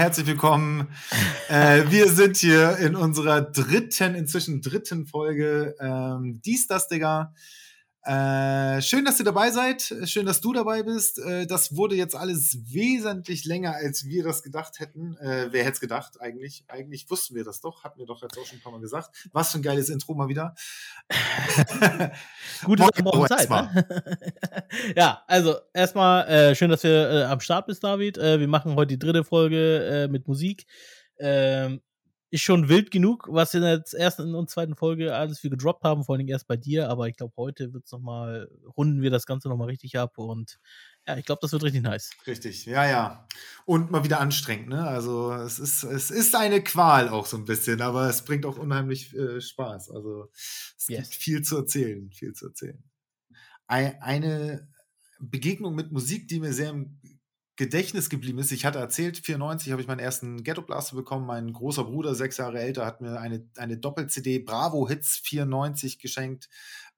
herzlich willkommen. Äh, wir sind hier in unserer dritten, inzwischen dritten Folge. Ähm, dies, das, Digga. Äh, schön, dass ihr dabei seid. Schön, dass du dabei bist. Äh, das wurde jetzt alles wesentlich länger, als wir das gedacht hätten. Äh, wer hätte es gedacht eigentlich? Eigentlich wussten wir das doch. Hatten wir doch jetzt auch schon ein paar Mal gesagt. Was für ein geiles Intro mal wieder. Gute Woche Zeit. Ne? ja, also erstmal äh, schön, dass wir äh, am Start bist, David. wir machen heute die dritte Folge mit Musik. Ähm, ist schon wild genug, was in der ersten und zweiten Folge alles wir gedroppt haben, vor allem erst bei dir, aber ich glaube, heute wird's noch mal, runden wir das Ganze nochmal richtig ab und ja, ich glaube, das wird richtig nice. Richtig, ja, ja. Und mal wieder anstrengend, ne? Also es ist, es ist eine Qual auch so ein bisschen, aber es bringt auch unheimlich äh, Spaß. Also es yes. gibt viel zu erzählen, viel zu erzählen. Eine Begegnung mit Musik, die mir sehr im Gedächtnis geblieben ist. Ich hatte erzählt, 94 habe ich meinen ersten Ghetto Blaster bekommen. Mein großer Bruder, sechs Jahre älter, hat mir eine, eine Doppel-CD Bravo Hits 94 geschenkt.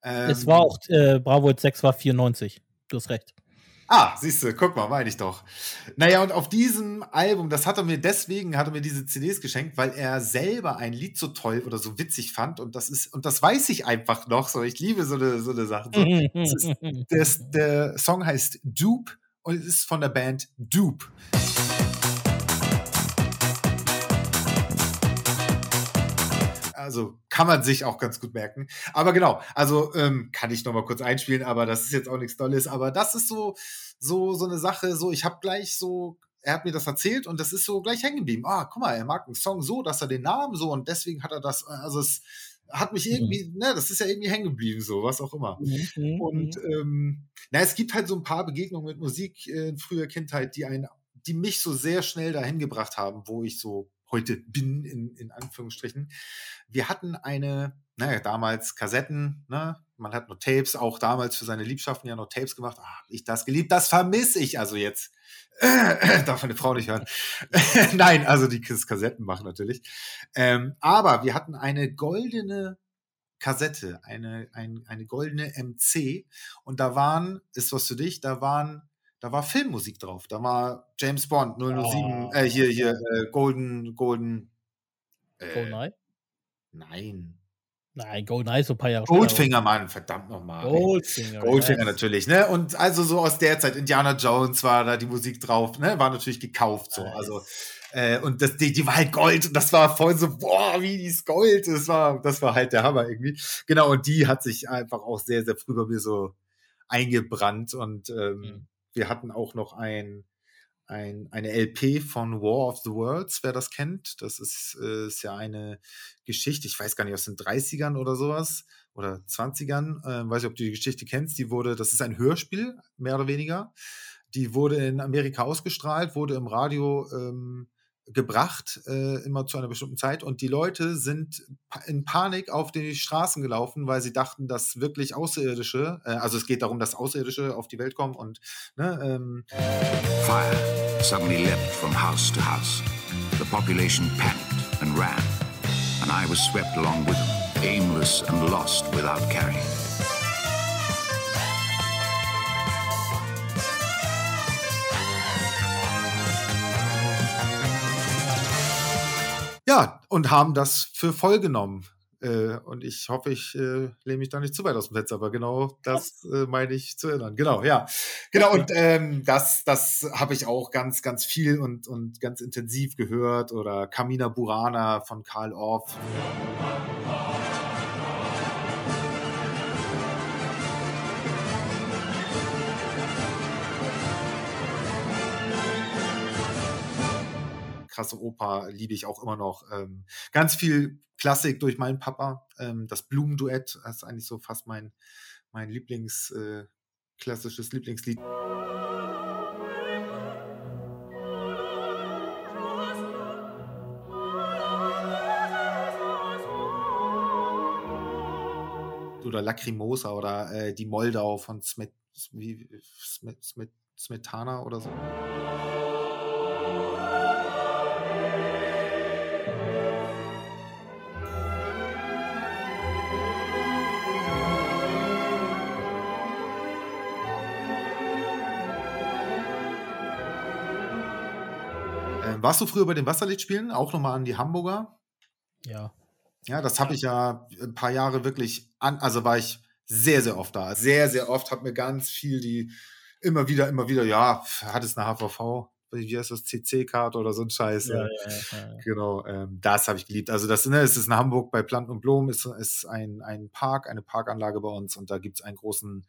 Ähm, es war auch, äh, Bravo Hits 6 war 94. Du hast recht. Ah, siehst du, guck mal, meine ich doch. Naja, und auf diesem Album, das hat er mir deswegen, hat er mir diese CDs geschenkt, weil er selber ein Lied so toll oder so witzig fand. Und das ist, und das weiß ich einfach noch so. Ich liebe so eine, so eine Sache. So. ist, der, der Song heißt Dupe und es ist von der Band Dupe. Also kann man sich auch ganz gut merken. Aber genau, also ähm, kann ich noch mal kurz einspielen, aber das ist jetzt auch nichts Tolles. Aber das ist so so so eine Sache. So, ich habe gleich so er hat mir das erzählt und das ist so gleich hängen geblieben. Ah, guck mal, er mag einen Song so, dass er den Namen so und deswegen hat er das. Also es hat mich irgendwie, mhm. ne, das ist ja irgendwie hängen geblieben, so, was auch immer. Mhm. mhm und mhm. ähm, na, es gibt halt so ein paar Begegnungen mit Musik äh, in früher Kindheit, die einen, die mich so sehr schnell dahin gebracht haben, wo ich so heute bin, in, in Anführungsstrichen. Wir hatten eine, naja, damals Kassetten, ne? Man hat nur Tapes, auch damals für seine Liebschaften ja noch Tapes gemacht. Ah, hab ich das geliebt, das vermisse ich also jetzt. Äh, darf meine Frau nicht hören. Nein, also die Kassetten machen natürlich. Ähm, aber wir hatten eine goldene Kassette, eine, ein, eine goldene MC und da waren, ist was für dich, da waren da war Filmmusik drauf. Da war James Bond 007, oh. äh, hier, hier, äh, Golden, Golden. Äh, GoldenEye? Nein. Nein, GoldenEye so ein paar Jahre Goldfinger, Mann, verdammt nochmal. Goldfinger. Goldfinger yes. natürlich, ne? Und also so aus der Zeit, Indiana Jones war da die Musik drauf, ne? War natürlich gekauft so. Nice. Also, äh, und das, die, die war halt Gold und das war voll so, boah, wie die ist Gold. Das war, das war halt der Hammer irgendwie. Genau, und die hat sich einfach auch sehr, sehr früh bei mir so eingebrannt und ähm, mhm wir hatten auch noch ein, ein, eine LP von War of the Worlds, wer das kennt. Das ist, äh, ist ja eine Geschichte, ich weiß gar nicht, aus den 30ern oder sowas oder 20ern. Äh, weiß ich, ob du die Geschichte kennst. Die wurde, das ist ein Hörspiel, mehr oder weniger. Die wurde in Amerika ausgestrahlt, wurde im Radio ähm, gebracht, äh, immer zu einer bestimmten Zeit. Und die Leute sind in Panik auf die Straßen gelaufen, weil sie dachten, dass wirklich Außerirdische, äh, also es geht darum, dass Außerirdische auf die Welt kommen und ne, ähm Fire suddenly leapt from house to house. The population panicked and ran. And I was swept along with them, aimless and lost without carrying. Ja, und haben das für voll genommen. Äh, und ich hoffe, ich äh, lehne mich da nicht zu weit aus dem Fenster, aber genau das äh, meine ich zu erinnern. Genau, ja. Genau, und ähm, das, das habe ich auch ganz, ganz viel und, und ganz intensiv gehört. Oder Kamina Burana von Karl Orff. Krasse Oper liebe ich auch immer noch. Ähm, ganz viel Klassik durch meinen Papa. Ähm, das Blumenduett ist eigentlich so fast mein, mein Lieblings, äh, klassisches Lieblingslied. oder Lacrimosa oder äh, die Moldau von Smet, Smet, Smet, Smetana oder so. Warst du früher bei den Wasserlichtspielen? Auch nochmal an die Hamburger? Ja. Ja, das habe ich ja ein paar Jahre wirklich an, also war ich sehr, sehr oft da. Sehr, sehr oft hat mir ganz viel die immer wieder, immer wieder, ja, hat es eine HVV, wie heißt das, CC-Karte oder so ein Scheiß. Ja, ja, ja. Genau, ähm, das habe ich geliebt. Also das ne, es ist in Hamburg bei Planten und Blumen, ist, ist ein, ein Park, eine Parkanlage bei uns und da gibt es einen großen,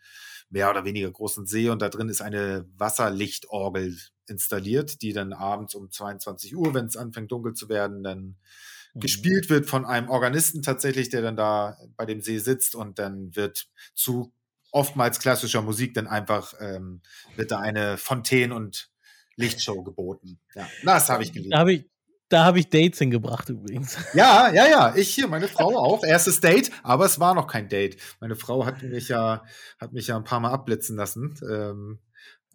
mehr oder weniger großen See und da drin ist eine Wasserlichtorgel installiert, die dann abends um 22 Uhr, wenn es anfängt dunkel zu werden, dann Mhm. gespielt wird von einem Organisten tatsächlich, der dann da bei dem See sitzt und dann wird zu oftmals klassischer Musik dann einfach ähm, wird da eine Fontänen- und Lichtshow geboten. Ja, das habe ich geliebt. Da habe ich, da hab ich Dates hingebracht übrigens. Ja, ja, ja. Ich hier, meine Frau auch. Erstes Date, aber es war noch kein Date. Meine Frau hat mich ja, hat mich ja ein paar Mal abblitzen lassen. Ähm,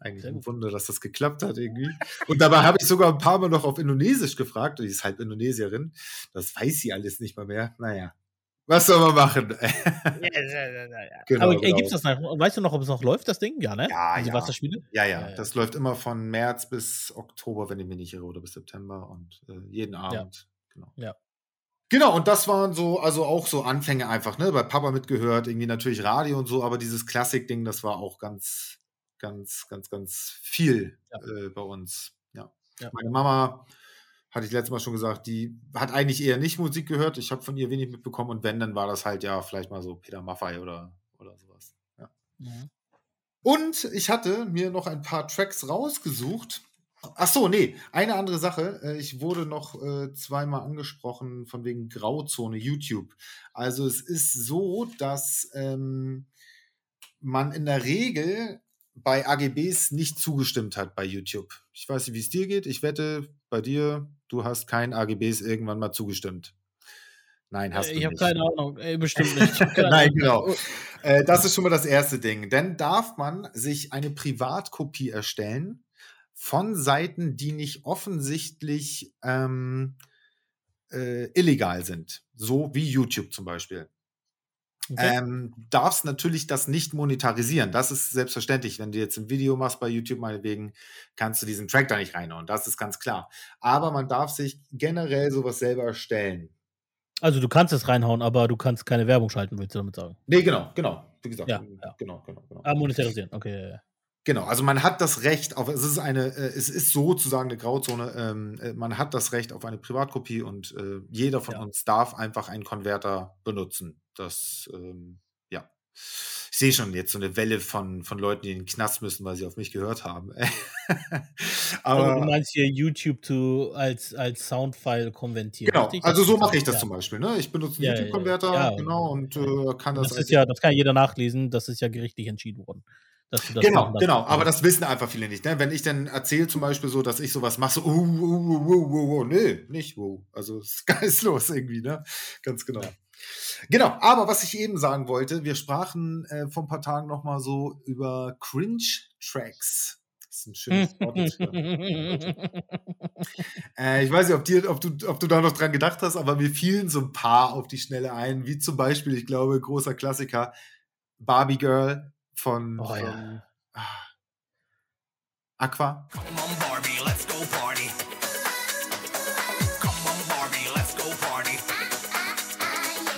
eigentlich ein. Wunder, dass das geklappt hat irgendwie. Und dabei habe ich sogar ein paar Mal noch auf Indonesisch gefragt. Die ist halb Indonesierin. Das weiß sie alles nicht mal mehr. Naja, was soll man machen? Genau, Aber ey, genau. gibt's das noch? Weißt du noch, ob es noch läuft, das Ding? Ja, ne? Ja, Diese ja. Wasserspiele? Ja, ja, Ja, ja. das läuft immer von März bis Oktober, wenn ich mich nicht irre, oder bis September und äh, jeden Abend. Genau. Ja. Genau, und das waren so, also auch so Anfänge einfach, ne? Bei Papa mitgehört, irgendwie natürlich Radio und so, aber dieses Klassik-Ding, das war auch ganz, ganz, ganz, ganz viel Ja. äh, bei uns. Ja. Ja. Meine Mama, hatte ich letztes Mal schon gesagt, die hat eigentlich eher nicht Musik gehört. Ich habe von ihr wenig mitbekommen und wenn, dann war das halt ja vielleicht mal so Peter Maffay oder, oder sowas. Ja. Mhm. Und ich hatte mir noch ein paar Tracks rausgesucht. Ach so, nee, eine andere Sache. Äh, Ich wurde noch äh, zweimal angesprochen von wegen Grauzone YouTube. Also es ist so, dass ähm, man in der Regel bei AGBs nicht zugestimmt hat bei YouTube. Ich weiß nicht, wie es dir geht. Ich wette, bei dir, du hast keinen AGBs irgendwann mal zugestimmt. Nein, hast Äh, du Ich habe nicht. keine Ahnung. Ey, bestimmt nicht. Ich Nein, genau. Äh, das ist schon mal das erste Ding. Dann darf man sich eine Privatkopie erstellen von Seiten, die nicht offensichtlich ähm, äh, illegal sind. So wie YouTube zum Beispiel. Okay. Ähm, darfst natürlich das nicht monetarisieren. Das ist selbstverständlich. Wenn du jetzt ein Video machst bei YouTube, meinetwegen, kannst du diesen Track da nicht reinhauen. Das ist ganz klar. Aber man darf sich generell sowas selber erstellen. Also du kannst es reinhauen, aber du kannst keine Werbung schalten, willst du damit sagen? Nee, genau, genau. Wie gesagt, Ja, ja. genau, genau, genau. Ah, monetarisieren, okay. ja, ja. Genau, also man hat das Recht auf, es ist eine, äh, es ist sozusagen eine Grauzone, ähm, äh, man hat das Recht auf eine Privatkopie und äh, jeder von Ja. uns darf einfach einen Konverter benutzen. Das, ähm, ja. Ich sehe schon jetzt so eine Welle von, von Leuten, die in den Knast müssen, weil sie auf mich gehört haben. Also du Aber meinst hier YouTube to, als, als Soundfile konvertieren. genau, also so mache ich das ja. zum Beispiel. Ne? Ich benutze einen Ja. YouTube-Konverter, Ja, genau, und äh, kann das, Das als- ist ja, das kann jeder nachlesen, das ist ja gerichtlich entschieden worden. Dass du das Genau, genau, aber das wissen einfach viele nicht. Ne? Wenn ich dann erzähle zum Beispiel so, dass ich sowas mache, so, uh, uh, uh, uh, nee, nicht uh. Also ist geistlos irgendwie, ne? Ganz genau. Genau, aber was ich eben sagen wollte, wir sprachen äh, vor ein paar Tagen nochmal so über Cringe-Tracks. Das ist ein schönes Wort. Äh, ich weiß nicht, ob, dir, ob, du, ob du da noch dran gedacht hast, aber mir fielen so ein paar auf die Schnelle ein, wie zum Beispiel, ich glaube, großer Klassiker, Barbie Girl von, Oh, ja. von ah, Aqua. Come on, Barbie, let's go party. Come on, Barbie, let's go party.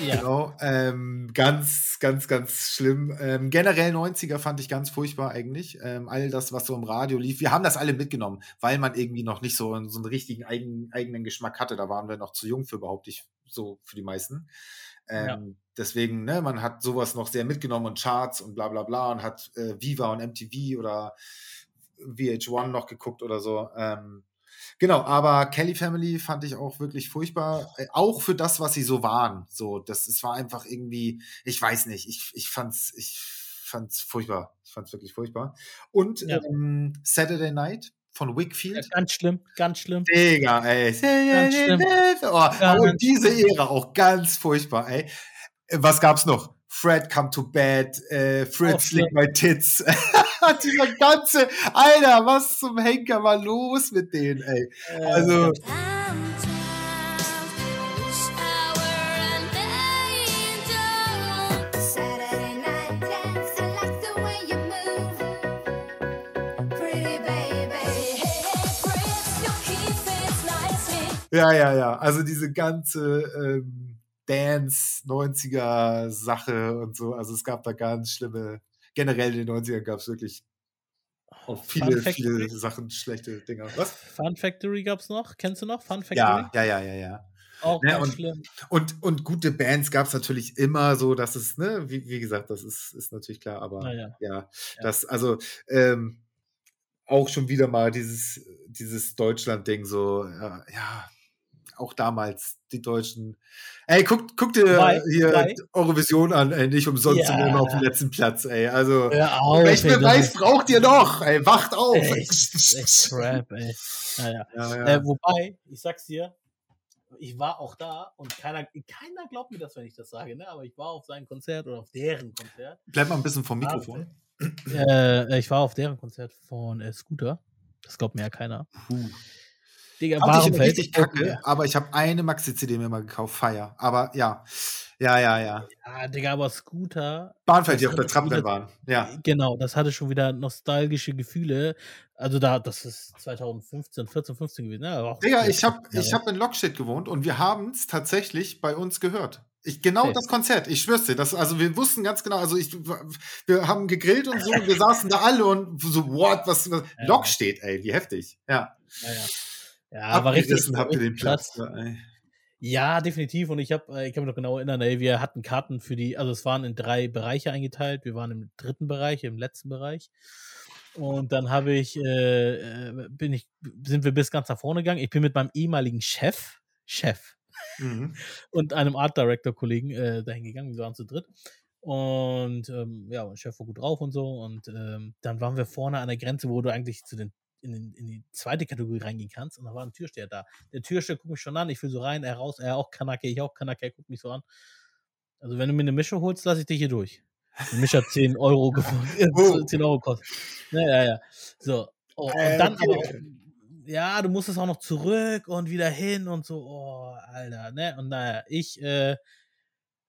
ja. Genau, ähm, ganz, ganz, ganz schlimm. Ähm, generell 90er fand ich ganz furchtbar eigentlich. Ähm, all das, was so im Radio lief. Wir haben das alle mitgenommen, weil man irgendwie noch nicht so, so einen richtigen eigen, eigenen Geschmack hatte. Da waren wir noch zu jung für, behaupte ich, so für die meisten. Ähm, Ja. Deswegen, ne, man hat sowas noch sehr mitgenommen und Charts und bla bla bla und hat äh, Viva und MTV oder VH1 noch geguckt oder so. Ähm, Genau, aber Kelly Family fand ich auch wirklich furchtbar. Äh, auch für das, was sie so waren. So, das, es war einfach irgendwie, ich weiß nicht, ich, ich fand's, ich fand's furchtbar. Ich fand's wirklich furchtbar. Und Ja. ähm, Saturday Night von Ja, Wickfield. Ganz schlimm, ganz schlimm. Digga, ey. Ganz schlimm. Oh, Ganz und diese Ära auch ganz furchtbar, ey. Äh, Was gab's noch? Fred come to bed, äh, Fritz lick my tits. Dieser ganze, Alter, was zum Henker war los mit denen, ey? Also, Ja, ja, ja. Also diese ganze ähm, Dance 90er Sache und so. Also es gab da ganz schlimme, generell in den 90ern gab es wirklich auch viele, Fun viele Factory? Sachen, schlechte Dinger. Was? Fun Factory gab's noch. Kennst du noch Fun Factory? Ja, ja, ja, ja, ja. Auch Ja, ganz und- schlimm. Und, und gute Bands gab es natürlich immer so, dass es, ne, wie, wie gesagt, das ist, ist natürlich klar, aber Naja. ja, das, also, ähm, auch schon wieder mal dieses, dieses Deutschland-Ding, so, ja, ja, auch damals die Deutschen. Ey, guck, guck dir Wobei- hier Eurovision an, ey, nicht umsonst sind wir Ja. immer auf dem letzten Platz, ey. Also, auf, welchen ey, Beweis braucht ihr noch? Ey, wacht auf! echt, echt crap, ey. Naja. Ja, ja. Äh, wobei, ich sag's dir, ich war auch da und keiner, keiner glaubt mir das, wenn ich das sage, ne? aber ich war auf sein Konzert oder auf deren Konzert. Bleib mal ein bisschen vom Mikrofon. Äh, ich war auf deren Konzert von äh, Scooter. Das glaubt mir ja keiner. Puh. Digga, Fand ich richtig kacke, aber ich habe eine Maxi-CD mir mal gekauft, Fire. Aber ja, ja, ja, ja. Ja, Digga, aber Scooter. Bahnfeld, die auf der waren. Ja. Genau, das hatte schon wieder nostalgische Gefühle. Also da, das ist 2015, 14, 15 gewesen. Ne? Auch Digga, ja, ich habe ja, ich hab in Lockshit gewohnt und wir haben es tatsächlich bei uns gehört. Ich, genau Okay. das Konzert, ich schwör's dir. Das, also wir wussten ganz genau, also ich, wir haben gegrillt und so, und wir saßen da alle und so, what, was, was Ja. Lock steht, ey, wie heftig. Ja. Ja, ja. Ja war richtig, habt ihr den. Platz. Ja, ey. Ja, definitiv. Und ich habe, äh, ich kann mich noch genau erinnern, ey, wir hatten Karten für die, also es waren in drei Bereiche eingeteilt. Wir waren im dritten Bereich, im letzten Bereich. Und dann habe ich, äh, äh, bin ich, sind wir bis ganz nach vorne gegangen. Ich bin mit meinem ehemaligen Chef, Chef Mhm. und einem Art Director Kollegen äh, dahin gegangen. Wir waren zu dritt. Und ähm, ja, mein Chef war gut drauf und so. Und ähm, dann waren wir vorne an der Grenze, wo du eigentlich zu den in, den, in die zweite Kategorie reingehen kannst. Und da war ein Türsteher da. Der Türsteher guckt mich schon an. Ich will so rein, er raus, er auch Kanake, ich auch Kanake, er guckt mich so an. Also, wenn du mir eine Mische holst, lasse ich dich hier durch. Die Mische hat 10 Euro, Oh. 10 Euro kostet. Ja, ja, ja. So. Oh, Äh, und dann okay. aber ja, du musstest auch noch zurück und wieder hin und so. Oh, Alter, ne? Und naja, ich, äh,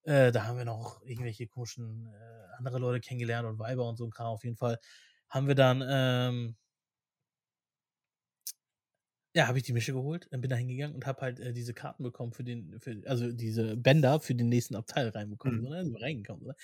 äh, da haben wir noch irgendwelche komischen äh, andere Leute kennengelernt und Weiber und so ein Kram. Auf jeden Fall haben wir dann, ähm, ja, habe ich die Mische geholt, dann bin da hingegangen und habe halt äh, diese Karten bekommen für den, für, also diese Bänder für den nächsten Abteil reinbekommen, Mhm. so, ne? so reingekommen. Ne?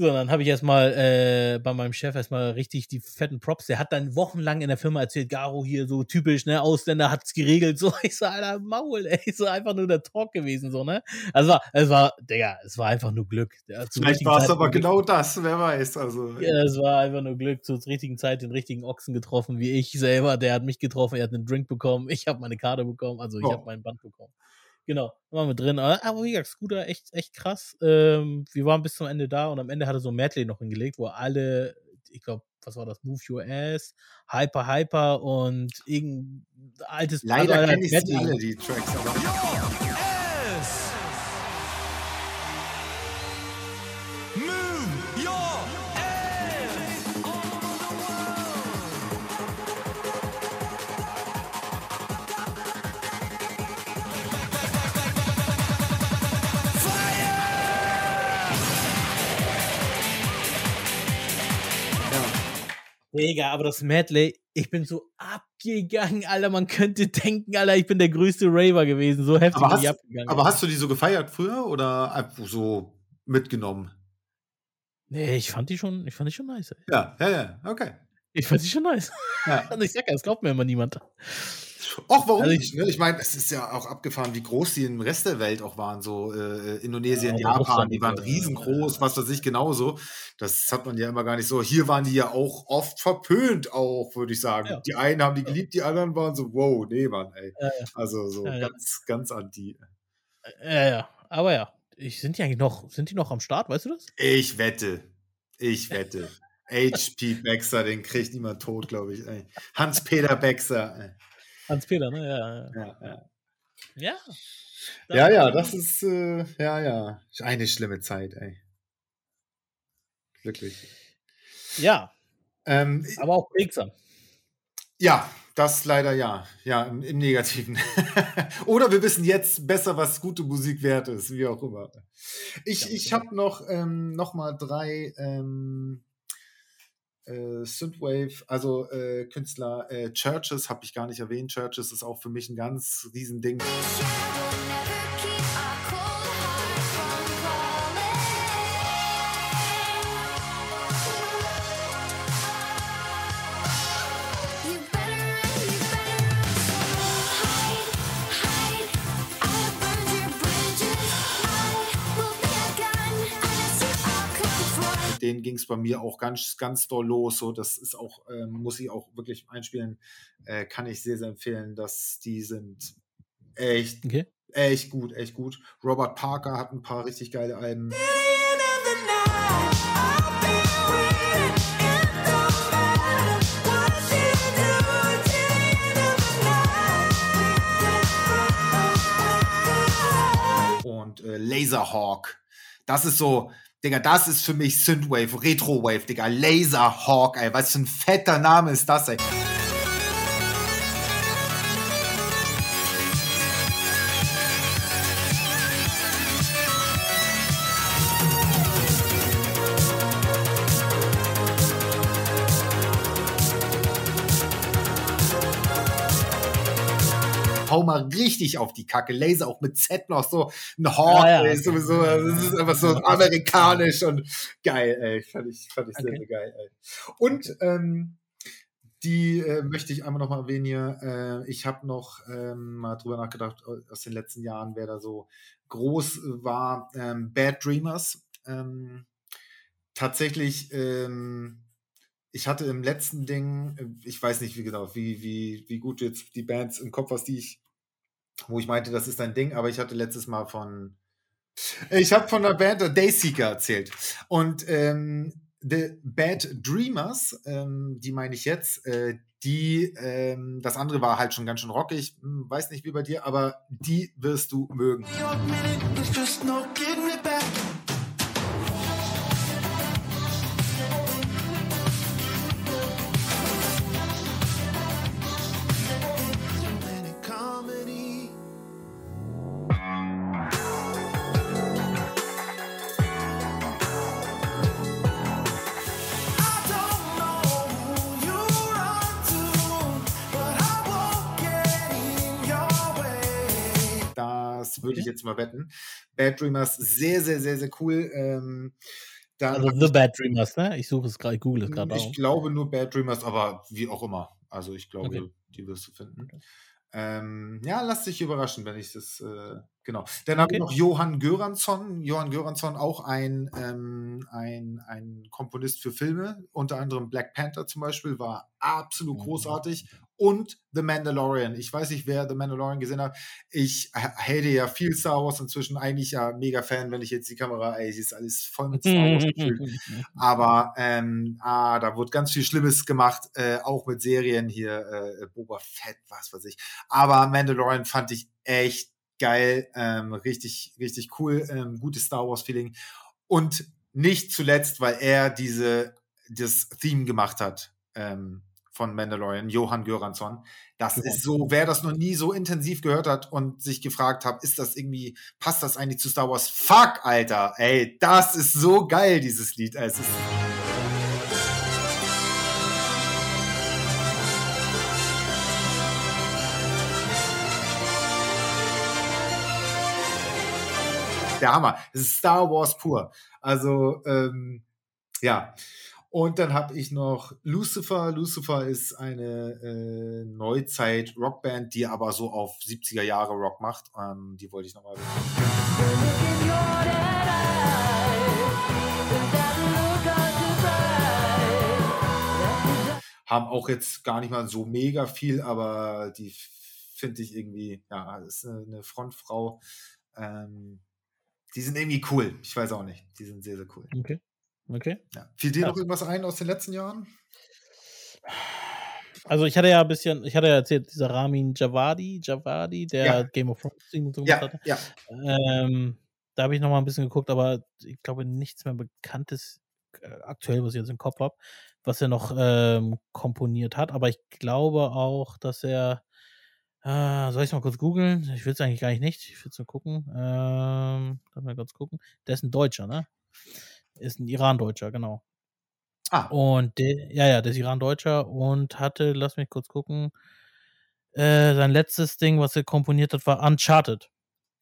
So, dann habe ich erstmal äh, bei meinem Chef erstmal richtig die fetten Props. Der hat dann wochenlang in der Firma erzählt, Garo hier so typisch, ne, Ausländer hat's geregelt. So, ich so, Alter, Maul, ey, so einfach nur der Talk gewesen, so, ne? Also, war- es war, Digga, es war einfach nur Glück. Vielleicht war es aber genau das, wer weiß. Also, ja, es war einfach nur Glück, zur richtigen Zeit den richtigen Ochsen getroffen, wie ich selber. Der hat mich getroffen, er hat einen Drink bekommen, ich habe meine Karte bekommen, also ich Oh. habe mein Band bekommen. Genau, waren wir drin. Aber, wie gesagt, Scooter, echt, echt krass. Ähm, wir waren bis zum Ende da und am Ende hat er so ein Medley noch hingelegt, wo alle, ich glaube, was war das? Move Your Ass, Hyper Hyper und irgendein altes leider kenne ich alle, die Tracks. Aber Yes! Move Digga, aber das Medley, ich bin so abgegangen, Alter. Man könnte denken, Alter, ich bin der größte Raver gewesen. So heftig Aber bin ich hast- abgegangen. Aber hast du die so gefeiert früher oder so mitgenommen? Nee, ich fand die schon, ich fand die schon nice. Ey. Ja, ja, ja, okay. Ich fand die schon nice. Ja. Und ich sag ja, es glaubt mir immer niemand. Och, warum Also ich- nicht? Ne? Ich meine, es ist ja auch abgefahren, wie groß die im Rest der Welt auch waren. So äh, Indonesien, Ja, Japan, die waren so, ja. riesengroß, was weiß ich genauso. Das hat man ja immer gar nicht so. Hier waren die ja auch oft verpönt, auch, würde ich sagen. Ja. Die einen haben die geliebt, die anderen waren so, wow, nee, Mann, ey. Also so ganz, ganz anti. Ja, ja. Aber ja. Ich, sind die eigentlich noch, sind die noch am Start, weißt du das? Ich wette. Ich wette. HP Baxter, den kriegt niemand tot, glaube ich. Hans-Peter Baxter. Hans-Peter, ne? Ja, ja. Ja, ja. Ja, Ja, das ist, äh, ja, ja, eine schlimme Zeit, ey. Wirklich. Ja, Ähm, aber auch prägsam. ja, das leider ja. Ja, im, im Negativen. Oder wir wissen jetzt besser, was gute Musik wert ist, wie auch immer. Ich, Ja, ich habe noch, ähm, noch mal drei ähm, äh, Synthwave, also äh, Künstler äh, Churches habe ich gar nicht erwähnt. Churches ist auch für mich ein ganz riesen Ding. Es bei mir auch ganz, ganz doll los. So, das ist auch, ähm, muss ich auch wirklich einspielen. Äh, kann ich sehr, sehr empfehlen, dass die sind echt, Okay. echt gut, echt gut. Robert Parker hat ein paar richtig geile Alben. und äh, Laserhawk. Das ist so, Digga, das ist für mich Synthwave, Retrowave, Digga. Laserhawk, ey. Was für ein fetter Name ist das, ey. Richtig auf die Kacke. Laser auch mit Z noch so. Ein Hawk, Ja, ja. ey, sowieso. Das ist einfach so amerikanisch und geil, ey. Fand ich, fand ich sehr, Okay. sehr geil, ey. Und ähm, die äh, möchte ich einmal noch mal erwähnen hier. Äh, ich habe noch ähm, mal drüber nachgedacht aus den letzten Jahren, wer da so groß war. Ähm, Bad Dreamers. Ähm, tatsächlich, ähm, ich hatte im letzten Ding, äh, ich weiß nicht wie genau, wie, wie, wie gut jetzt die Bands im Kopf hast, die ich, wo ich meinte, das ist dein Ding, aber ich hatte letztes Mal von, ich habe von der Band der Dayseeker erzählt. Und ähm, The Bad Dreamers, ähm, die meine ich jetzt, äh, die, ähm, das andere war halt schon ganz schön rockig, hm, weiß nicht wie bei dir, aber die wirst du mögen. Das würde jetzt mal wetten. Bad Dreamers, sehr, sehr, sehr, sehr cool. Ähm, dann Also The Bad Dreamers, ne? Ich suche es gerade, ich google es gerade ich auch. glaube nur Bad Dreamers, aber wie auch immer. Also ich glaube, Okay. die wirst du finden. Ähm, ja, lass dich überraschen, wenn ich das, äh, genau. Dann habe ich Okay. noch Johann Göransson. Johann Göransson, auch ein, ähm, ein, ein Komponist für Filme, unter anderem Black Panther zum Beispiel, war absolut Mhm. großartig. Und The Mandalorian. Ich weiß nicht, wer The Mandalorian gesehen hat. Ich hate ja viel Star Wars inzwischen, eigentlich ja mega Fan, wenn ich jetzt die Kamera, ey, sie ist alles voll mit Star Wars gefüllt. Aber ähm, ah, da wurde ganz viel Schlimmes gemacht, äh, auch mit Serien hier, äh, Boba Fett, was weiß ich. Aber Mandalorian fand ich echt geil, ähm, richtig, richtig cool, ähm, gutes Star Wars-Feeling. Und nicht zuletzt, weil er diese, das Theme gemacht hat ähm, von Mandalorian, Johann Göransson. Das ist so, wer das noch nie so intensiv gehört hat und sich gefragt hat, ist das irgendwie, passt das eigentlich zu Star Wars? Fuck, Alter, ey, das ist so geil, dieses Lied. Es ist der Hammer. Es ist Star Wars pur. Also, ähm, ja. Und dann habe ich noch Lucifer. Lucifer ist eine äh, Neuzeit-Rockband, die aber so auf 70er Jahre Rock macht. Ähm, die wollte ich nochmal Haben auch jetzt gar nicht mal so mega viel, aber die finde ich irgendwie, ja, ist eine eine Frontfrau. Ähm, die sind irgendwie cool. Ich weiß auch nicht. Die sind sehr, sehr cool. Okay. Okay. Ja. Fiel dir Ja. noch irgendwas ein aus den letzten Jahren? Also ich hatte ja ein bisschen, ich hatte ja erzählt, dieser Ramin Javadi, Javadi, der Ja. Game of Thrones so Ja, gemacht hatte. ja. Ähm, da habe ich noch mal ein bisschen geguckt, aber ich glaube nichts mehr Bekanntes äh, aktuell, was ich jetzt im Kopf habe, was er noch ähm, komponiert hat. Aber ich glaube auch, dass er, äh, soll ich mal kurz googeln? Ich will es eigentlich gar nicht nicht. Ich will es nur gucken. Ähm, lass mal kurz gucken. Der ist ein Deutscher, ne? Ist ein Iran-Deutscher, genau. Ah, Und der, ja, ja, der ist Iran-Deutscher und hatte, lass mich kurz gucken, äh, sein letztes Ding, was er komponiert hat, war Uncharted.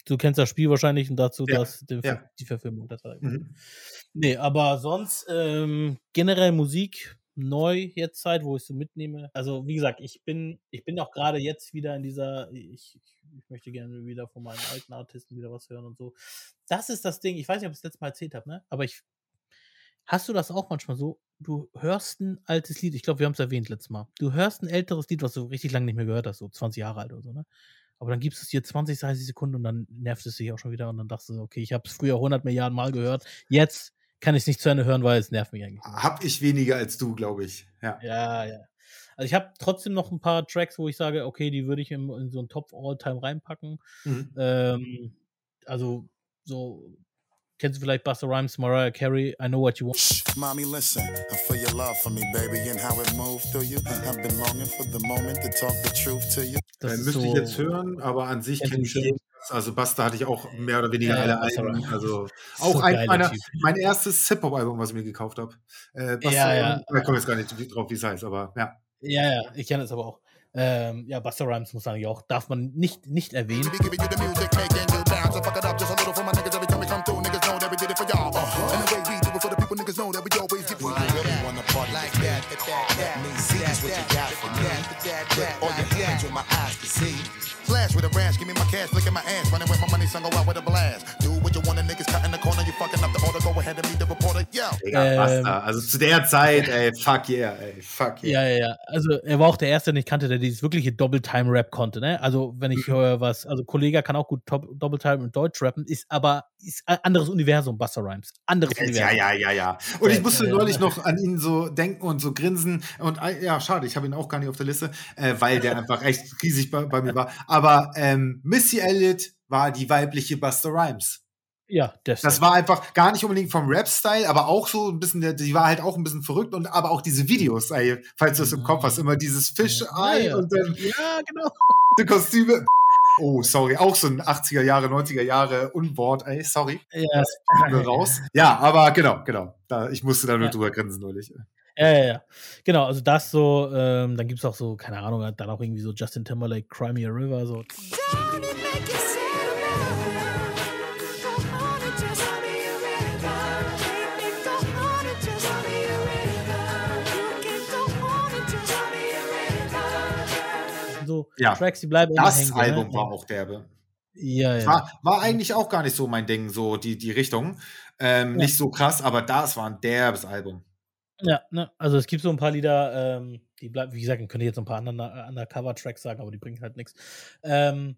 Du kennst das Spiel wahrscheinlich und dazu Ja, das, den, ja. die Verfilmung. Das war mhm. Nee, aber sonst ähm, generell Musik neu jetzt Zeit, wo ich so mitnehme. Also wie gesagt, ich bin ich bin auch gerade jetzt wieder in dieser ich, ich möchte gerne wieder von meinen alten Artisten wieder was hören und so. Das ist das Ding. Ich weiß nicht, ob ich es letztes Mal erzählt habe, ne? Aber ich hast du das auch manchmal so? Du hörst ein altes Lied. Ich glaube, wir haben es erwähnt letztes Mal. Du hörst ein älteres Lied, was du richtig lange nicht mehr gehört hast, so 20 Jahre alt oder so, ne? Aber dann gibst du es dir 20, 30 Sekunden und dann nervt es dich auch schon wieder und dann dachtest du, okay, ich habe es früher 100 Milliarden Mal gehört. Jetzt kann ich es nicht zu Ende hören, weil es nervt mich eigentlich. Hab ich weniger als du, glaube ich. Ja. Ja, ja. Also ich habe trotzdem noch ein paar Tracks, wo ich sage, okay, die würde ich in, in so einen Top All-Time reinpacken. Mhm. Ähm, also so, kennst du vielleicht Buster Rhymes, Mariah Carey, I Know What You Want. Mommy, listen, I feel your love for me, baby, and how it moved through you. I've been longing for the moment to talk the truth to you. Das Äh, ist müsste so, ich jetzt hören, aber an sich Ja, kenne ich jeden. Also Basta hatte ich auch mehr oder weniger Ja, alle Alben. Also So auch ein geiler meiner, mein erstes Hip-Hop-Album, was ich mir gekauft habe. Äh, Basta, Ja, ja. Ich komme jetzt gar nicht drauf, wie es heißt, aber ja. Ja, ja, ich kenne es aber auch. Ähm, ja, Buster Rhymes muss man eigentlich auch, darf man nicht, nicht erwähnen. My eyes can see. Flash with a rash, give me my cash, look at my ass. Running with my money, son, go out with a blast. Do what you wanna, niggas cut in the corner, you fucking up the order. Go ahead and meet the reporter, yo. Digga, Ähm, Basta. Also zu der Zeit, ey, fuck yeah, ey, fuck yeah. Ja, ja, ja. Also er war auch der Erste, den ich kannte, der dieses wirkliche Double-Time-Rap konnte. Ne? Also wenn ich Mhm. höre, was, also Kollege kann auch gut Double-Time und Deutsch rappen, ist aber ist ein anderes Universum, Buster Rhymes. Anderes Ja, Universum. ja, ja, ja. Und ich Ja, musste ja, neulich ja. noch an ihn so denken und so grinsen. Und äh, ja, schade, ich habe ihn auch gar nicht auf der Liste, äh, weil der einfach echt riesig bei, bei mir war. Aber ähm, Missy Elliott war die weibliche Buster Rhymes. Ja, das, Das war einfach gar nicht unbedingt vom Rap-Style, aber auch so ein bisschen, die war halt auch ein bisschen verrückt und aber auch diese Videos, ey, falls du es im Kopf hast, immer dieses Fischei Ja, ja. und dann ja, genau. die Kostüme. Oh, sorry, auch so ein 80er Jahre, 90er Jahre Unwort, ey, sorry. Ja, Nur raus. Ja, aber genau, genau. Da, ich musste da nur Ja. drüber grinsen neulich. ja, ja, ja. Genau, also das so, ähm, dann gibt es auch so, keine Ahnung, dann auch irgendwie so Justin Timberlake, Cry Me a River, so. Don't it make you so Ja, Tracks, die bleiben Das hängen. Album ne? war auch derbe. Ja, ja. War, war eigentlich auch gar nicht so mein Ding, so die, die Richtung. Ähm, Ja. Nicht so krass, aber das war ein derbes Album. Ja, ne, also es gibt so ein paar Lieder, ähm, die bleiben, wie gesagt, ich könnte jetzt ein paar andere Undercover-Tracks sagen, aber die bringen halt nichts. Ähm,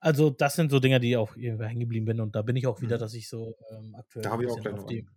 also das sind so Dinger, die auch hängen geblieben bin und da bin ich auch wieder, Mhm. dass ich so ähm, aktuell Da habe ich auch auf dem.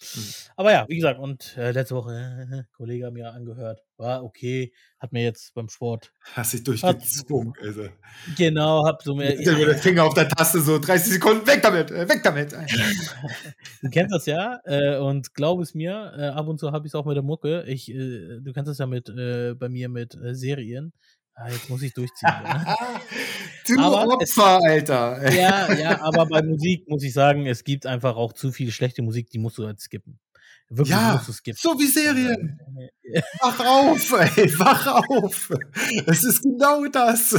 Ja. Mhm. Aber ja, wie gesagt, und äh, letzte Woche, äh, Kollege hat mir angehört, war okay, hat mir jetzt beim Sport, Hast dich durchgezogen, also. genau, hab so mehr, Mit dem Finger auf der Taste, so 30 Sekunden, weg damit, äh, weg damit. Du kennst das ja äh, und glaub es mir, äh, ab und zu habe ich es auch mit der Mucke. Ich, äh, du kennst das ja mit äh, bei mir mit äh, Serien. Ah, jetzt muss ich durchziehen. ne? du Aber es- Opfer, Alter. ja, ja, aber bei Musik muss ich sagen, es gibt einfach auch zu viel schlechte Musik, die musst du halt skippen. Wirklich Ja, musst du skippen. So wie Serien. Wach auf, ey, wach auf. Es ist genau das.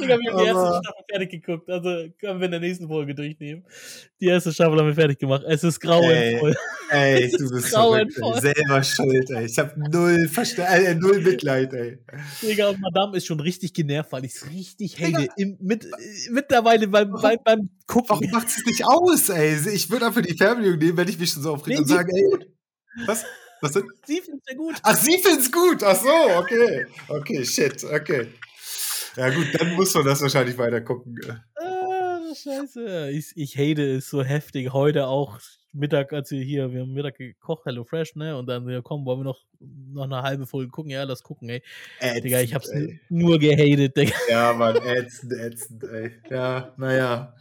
Digga, wir haben die erste Staffel fertig geguckt. Also können wir in der nächsten Folge durchnehmen. Die erste Staffel haben wir fertig gemacht. Es ist grauenvoll. Ey, du bist grauenvoll. ey. selber schuld, ey. Ich hab null, Verste äh, null Mitleid, ey. Digga, und Madame ist schon richtig genervt, weil ich es richtig. Im, mit, äh, mittlerweile beim, beim, beim Gucken. Warum macht es nicht aus, ey? Ich würde einfach die Fernbedienung nehmen, wenn ich mich schon so aufrege Nee, und sie sagen, ey, was? Was denn? Sie findet ja gut. Ach, sie find's gut. Ach so, okay. Okay, shit, okay. Ja gut, dann muss man das wahrscheinlich weiter gucken. Ah, scheiße. Ich, ich hate es so heftig. Heute auch Mittag, als wir hier, wir haben Mittag gekocht, Hello Fresh, ne? Und dann, ja, komm, wollen wir noch, noch eine halbe Folge gucken? Ja, lass gucken, ey. Ätzend, Digga, ich hab's ey. nur gehatet, Digga. Ja, Mann, ätzend, ätzend, ey. Ja, naja.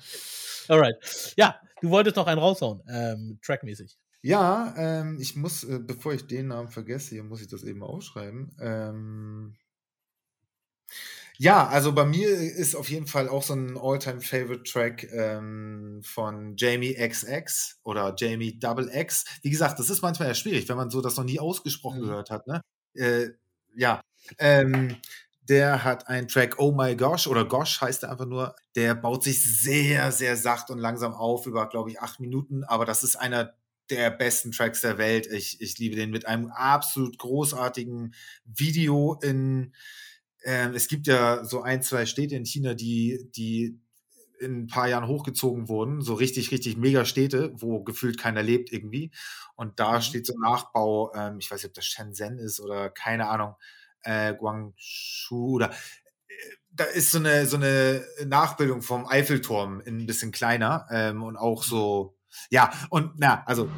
Alright. Ja, du wolltest noch einen raushauen, ähm, trackmäßig. Ja, ähm, ich muss, äh, bevor ich den Namen vergesse, hier muss ich das eben aufschreiben. Ähm, Ja, also bei mir ist auf jeden Fall auch so ein All-Time-Favorite-Track ähm, von Jamie XX oder Jamie Double X. Wie gesagt, das ist manchmal ja schwierig, wenn man so das noch nie ausgesprochen Mhm. gehört hat. Ne? Äh, ja, ähm, der hat einen Track Oh My Gosh oder Gosh heißt er einfach nur. Der baut sich sehr, sehr sacht und langsam auf über, glaube ich, acht Minuten. Aber das ist einer der besten Tracks der Welt. Ich, ich liebe den mit einem absolut großartigen Video in ähm, es gibt ja so ein, zwei Städte in China, die, die in ein paar Jahren hochgezogen wurden, so richtig, richtig mega Städte, wo gefühlt keiner lebt irgendwie. Und da Mhm. steht so ein Nachbau, ähm, ich weiß nicht, ob das Shenzhen ist oder keine Ahnung, äh, Guangzhou oder äh, da ist so eine, so eine Nachbildung vom Eiffelturm in ein bisschen kleiner ähm, und auch so, ja, und na, also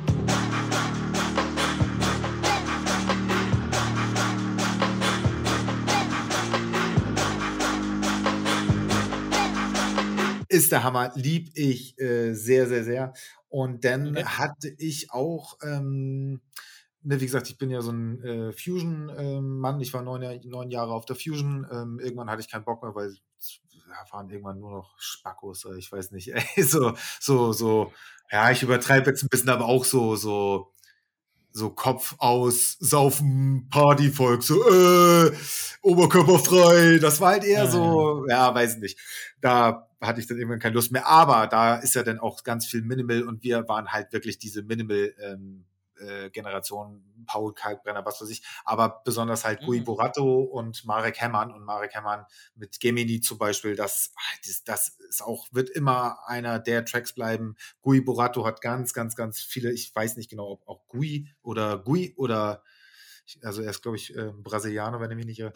ist der Hammer, lieb ich äh, sehr, sehr, sehr. Und dann Okay. hatte ich auch, ähm, ne, wie gesagt, ich bin ja so ein äh, Fusion-Mann. ich war neun, neun Jahre auf der Fusion. Ähm, irgendwann hatte ich keinen Bock mehr, weil es ja, waren irgendwann nur noch Spackos, äh, ich weiß nicht. Ey, so, so, so, ja, ich übertreibe jetzt ein bisschen, aber auch so, so, so Kopf aus, Saufen, Partyvolk, so, äh, oberkörperfrei. Das war halt eher Ja, so, ja, weiß nicht. Da hatte ich dann irgendwann keine Lust mehr. Aber da ist ja dann auch ganz viel Minimal und wir waren halt wirklich diese Minimal, ähm, äh, Generation, Paul Kalkbrenner, was weiß ich, aber besonders halt Gui Mhm. Borato und Marek Hemmern und Marek Hemmern mit Gemini zum Beispiel, das, ah, das, das ist auch, wird immer einer der Tracks bleiben. Gui Borato hat ganz, ganz, ganz viele, ich weiß nicht genau, ob auch Gui oder Gui oder, also er ist, glaube ich, äh, Brasilianer, wenn ich mich nicht irre.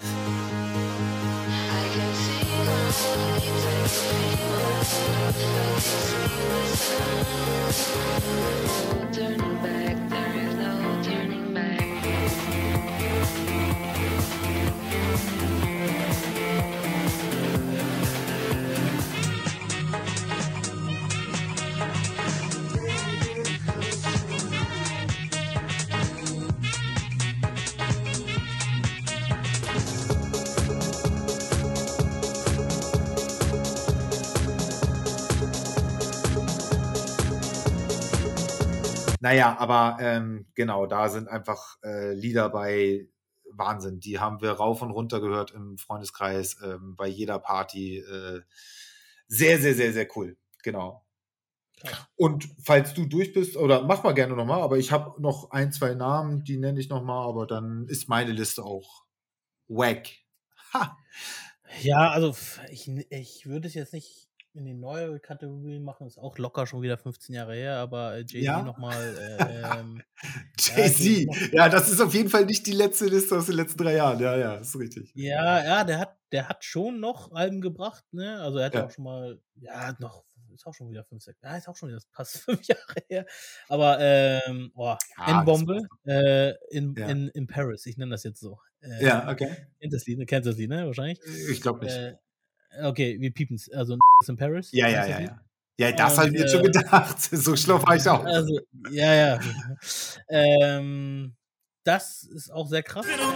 Turning back, Naja, aber ähm, genau, da sind einfach äh, Lieder bei Wahnsinn. Die haben wir rauf und runter gehört im Freundeskreis, ähm, bei jeder Party. Äh, sehr, sehr, sehr, sehr cool. Genau. Und falls du durch bist, oder mach mal gerne nochmal, aber ich habe noch ein, zwei Namen, die nenne ich nochmal, aber dann ist meine Liste auch wack. Ha! Ja, also ich, ich würde es jetzt nicht in die neue Kategorie machen, ist auch locker schon wieder 15 Jahre her, aber äh, Jay-Z Ja? nochmal. Äh, ähm, Jay-Z. noch- Ja, das ist auf jeden Fall nicht die letzte Liste aus den letzten drei Jahren. Ja, ja, ist richtig. ja, ja, der hat, der hat schon noch Alben gebracht, ne? Also er hat ja Ja. auch schon mal, ja, noch, ist auch schon wieder 5, 6, ja, ist auch schon wieder fast 5 Jahre her. Aber, ähm, boah, Ja, das N-Bombe äh, in, Ja. in, in Paris, ich nenne das jetzt so. Äh, Ja, okay. Kennt das Lied, ne? Kennt das Lied, ne? Wahrscheinlich. Ich glaube nicht. Äh, okay, wir piepen's. Also in Paris. Ja, ja, ja, ja. Ja, das habe ich mir schon äh, gedacht. So schlau war ich auch. Also, ja, ja. ähm, das ist auch sehr krass. Also,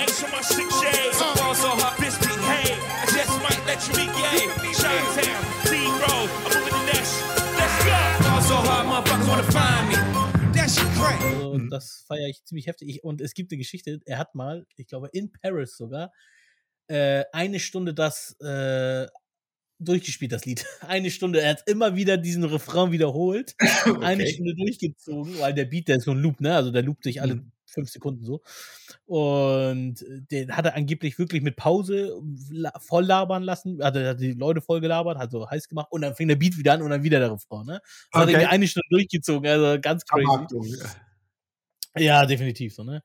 Mhm. das feiere ich ziemlich heftig. Ich, und es gibt eine Geschichte, er hat mal, ich glaube, in Paris sogar, äh, eine Stunde das äh, durchgespielt, das Lied. Eine Stunde, er hat immer wieder diesen Refrain wiederholt, eine Okay. Stunde durchgezogen, weil der Beat, der ist so ein Loop, ne? Also der loopt sich alle Mhm. fünf Sekunden so. Und äh, den hat er angeblich wirklich mit Pause voll labern lassen, hat er hat die Leute voll gelabert, hat so heiß gemacht und dann fing der Beat wieder an und dann wieder der Refrain, ne? Das hat er Okay. eine Stunde durchgezogen, also ganz crazy. Ja, definitiv so, ne?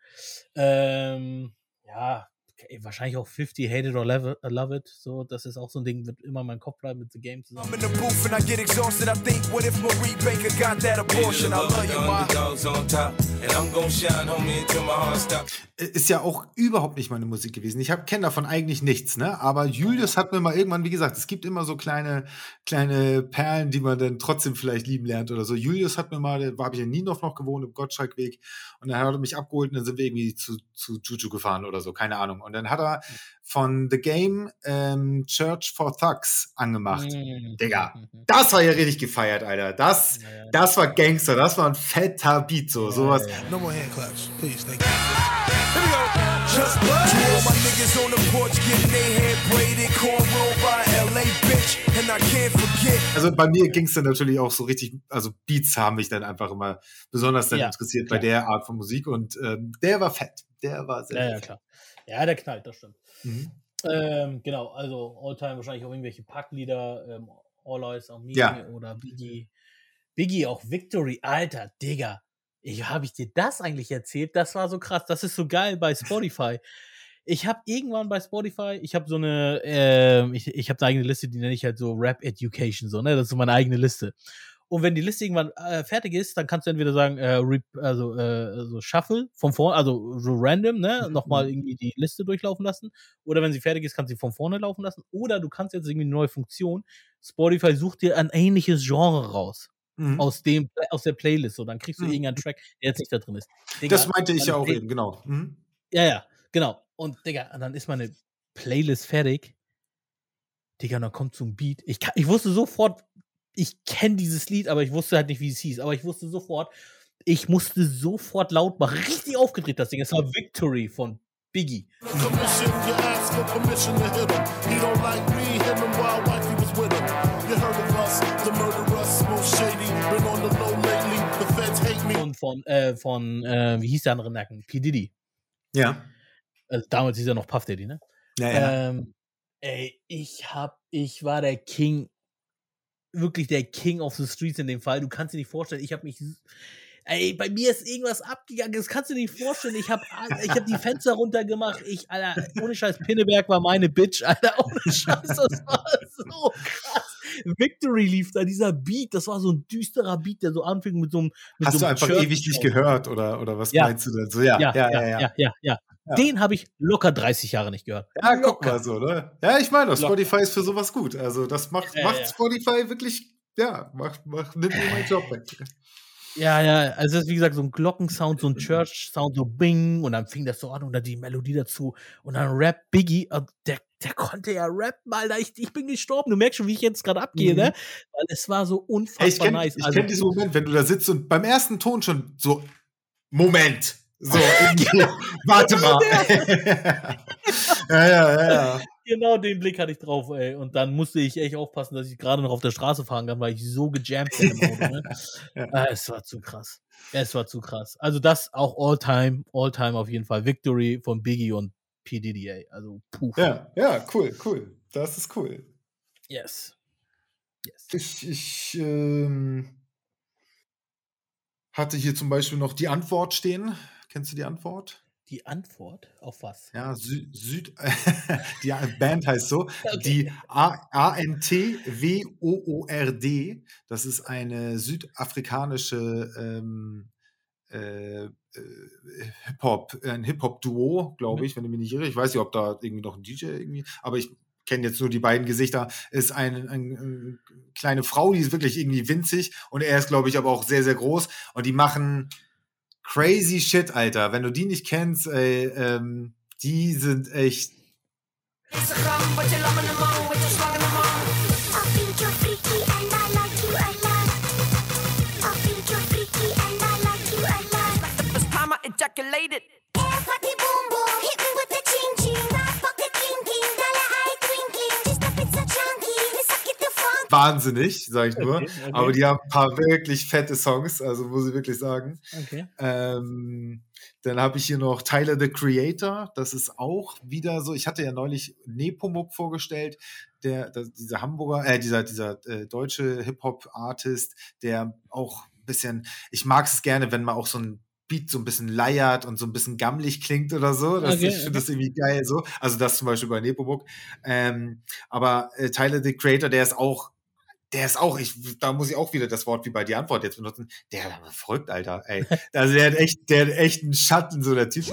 Ähm, ja, okay, wahrscheinlich auch 50 Hate It or Love It, love it. So, das ist auch so ein Ding, wird immer in meinem Kopf bleiben mit The Game I'm zusammen. in the booth and I get exhausted. I think, what if Marie Baker got that abortion? I love you, ma. underdogs on top, and I'm gonna shine, homie, until my heart stops. Ist ja auch überhaupt nicht meine Musik gewesen. Ich kenne davon eigentlich nichts, ne? Aber Julius hat mir mal irgendwann, wie gesagt, es gibt immer so kleine, kleine Perlen, die man dann trotzdem vielleicht lieben lernt oder so. Julius hat mir mal, da habe ich in Niendorf noch gewohnt, im Gottschalkweg, und dann hat er mich abgeholt und dann sind wir irgendwie zu, zu Juju gefahren oder so, keine Ahnung. Und Und dann hat er von The Game ähm, Church for Thugs angemacht. Mhm. Digga, Mhm. das war ja richtig gefeiert, Alter. Das, Ja, ja. das war Gangster, das war ein fetter Beat, so, sowas. Ja, ja. No more hand claps, please. Thank you. Here we go. Just to all my niggas on the porch getting their hair braided, cornrow by LA bitch, and I can't forget. Also bei mir ging es dann natürlich auch so richtig, also Beats haben mich dann einfach immer besonders dann Ja, interessiert bei der Art von Musik und ähm, der war fett. Der war sehr, Ja, ja, fett. klar. Ja, der knallt, das stimmt. Mhm. Ähm, genau, also Alltime wahrscheinlich auch irgendwelche Packlieder, ähm, All Eyes on Me Ja. oder Biggie. Biggie auch Victory, Alter, Digga. Ich, habe ich dir das eigentlich erzählt? Das war so krass. Das ist so geil bei Spotify. Ich habe irgendwann bei Spotify, ich habe so eine, ähm, ich, ich habe eine eigene Liste, die nenne ich halt so Rap Education, so, ne? Das ist so meine eigene Liste. Und wenn die Liste irgendwann äh, fertig ist, dann kannst du entweder sagen, äh, also, äh, so Shuffle von vorne, also so random, ne? Nochmal irgendwie die Liste durchlaufen lassen. Oder wenn sie fertig ist, kannst du sie von vorne laufen lassen. Oder du kannst jetzt irgendwie eine neue Funktion. Spotify sucht dir ein ähnliches Genre raus. Mhm. Aus, dem, aus der Playlist. So, dann kriegst du Mhm. irgendeinen Track, der jetzt nicht da drin ist. Digga, Das meinte ich ja auch eben, genau. Mhm. Ja, ja, genau. Und Digga, dann ist meine Playlist fertig. Digga, dann kommt so ein Beat. Ich, kann, ich wusste sofort, ich kenne dieses Lied, aber ich wusste halt nicht, wie es hieß. Aber ich wusste sofort, ich musste sofort laut machen. Richtig aufgedreht, das Ding. Es war Victory von Biggie. Commission, you ask for permission to hit him. He don't like me, hit him while wifey was with him. You heard of us, the murderers, most shady. Been on the low lately, the feds hate me. Und von, äh, von äh, wie hieß der andere Nacken? P. Diddy. Ja. Also damals hieß er noch Puff Daddy, ne? Ja, ja. Ähm, ey, ich hab, ich war der King, wirklich der King of the Streets in dem Fall. Du kannst dir nicht vorstellen, ich habe mich, ey, bei mir ist irgendwas abgegangen. Das kannst du dir nicht vorstellen. Ich habe, ich habe die Fenster runtergemacht. Ich, Alter, ohne Scheiß, Pinneberg war meine Bitch, Alter, ohne Scheiß, das war so krass. Victory lief da, dieser Beat, das war so ein düsterer Beat, der so anfing mit so einem. Mit Hast so du einem einfach Church ewig nicht gehört oder, oder was Ja. meinst du denn? So, ja, Ja, ja, ja. ja, ja, ja, ja. Ja. Den habe ich locker 30 Jahre nicht gehört. Ja, guck Locker. mal so, ne? Ja, ich meine. Spotify ist für sowas gut. Also, das macht, Ja, macht ja. Spotify wirklich, ja, macht, macht, nimmt mir meinen Job weg. Ja, ja, also das ist wie gesagt so ein Glockensound, so ein Church-Sound, so Bing und dann fing das so an und dann die Melodie dazu und dann Rap Biggie, der, der konnte ja rappen, Alter, ich, ich bin gestorben, du merkst schon, wie ich jetzt gerade abgehe, Mhm. ne? Weil es war so unfassbar ich kenne nice. ich Also, kenn diesen Moment, wenn du da sitzt und beim ersten Ton schon so, Moment. So, irgendwie, warte mal. ja, ja, ja, genau den Blick hatte ich drauf, ey. Und dann musste ich echt aufpassen, dass ich gerade noch auf der Straße fahren kann, weil ich so gejammt bin im Auto, ne? Ah, es war zu krass. Es war zu krass. Also das auch All-Time, All-Time auf jeden Fall. Victory von Biggie und P. Diddy, ey. Also, puh. Ja, ja, cool, cool. Das ist cool. Yes. Yes. Ich, ich ähm, hatte hier zum Beispiel noch die Antwort stehen. Kennst du die Antwort? Die Antwort auf was? Ja, Sü Süd. die Band heißt so. Okay. Die A- A-N-T-W-O-O-R-D. Das ist eine südafrikanische ähm, äh, äh, Hip-Hop, ein Hip-Hop-Duo, glaube Mhm. ich, wenn ich mich nicht irre. Ich weiß nicht, ob da irgendwie noch ein DJ irgendwie, aber ich kenne jetzt nur die beiden Gesichter. Ist eine ein, kleine Frau, die ist wirklich irgendwie winzig und er ist, glaube ich, aber auch sehr, sehr groß und die machen crazy shit, Alter. Wenn du die nicht kennst, ey, ähm, die sind echt Instagram, but wahnsinnig, sag ich nur. Okay, okay. Aber die haben ein paar wirklich fette Songs, also muss ich wirklich sagen. Okay. Ähm, dann habe ich hier noch Tyler the Creator. Das ist auch wieder so. Ich hatte ja neulich Nepomuk vorgestellt, der, der dieser Hamburger, äh, dieser dieser äh, deutsche Hip Hop Artist, der auch ein bisschen. Ich mag es gerne, wenn man auch so ein Beat so ein bisschen leiert und so ein bisschen gammelig klingt oder so. Das, Okay, ich finde das irgendwie geil so. Also das zum Beispiel bei Nepomuk. Ähm, aber äh, Tyler the Creator, der ist auch der ist auch, ich, da muss ich auch wieder das Wort wie bei die Antwort jetzt benutzen. Der war verrückt, Alter. Ey. Also der hat echt, der hat echt einen Schatten, so der Typ.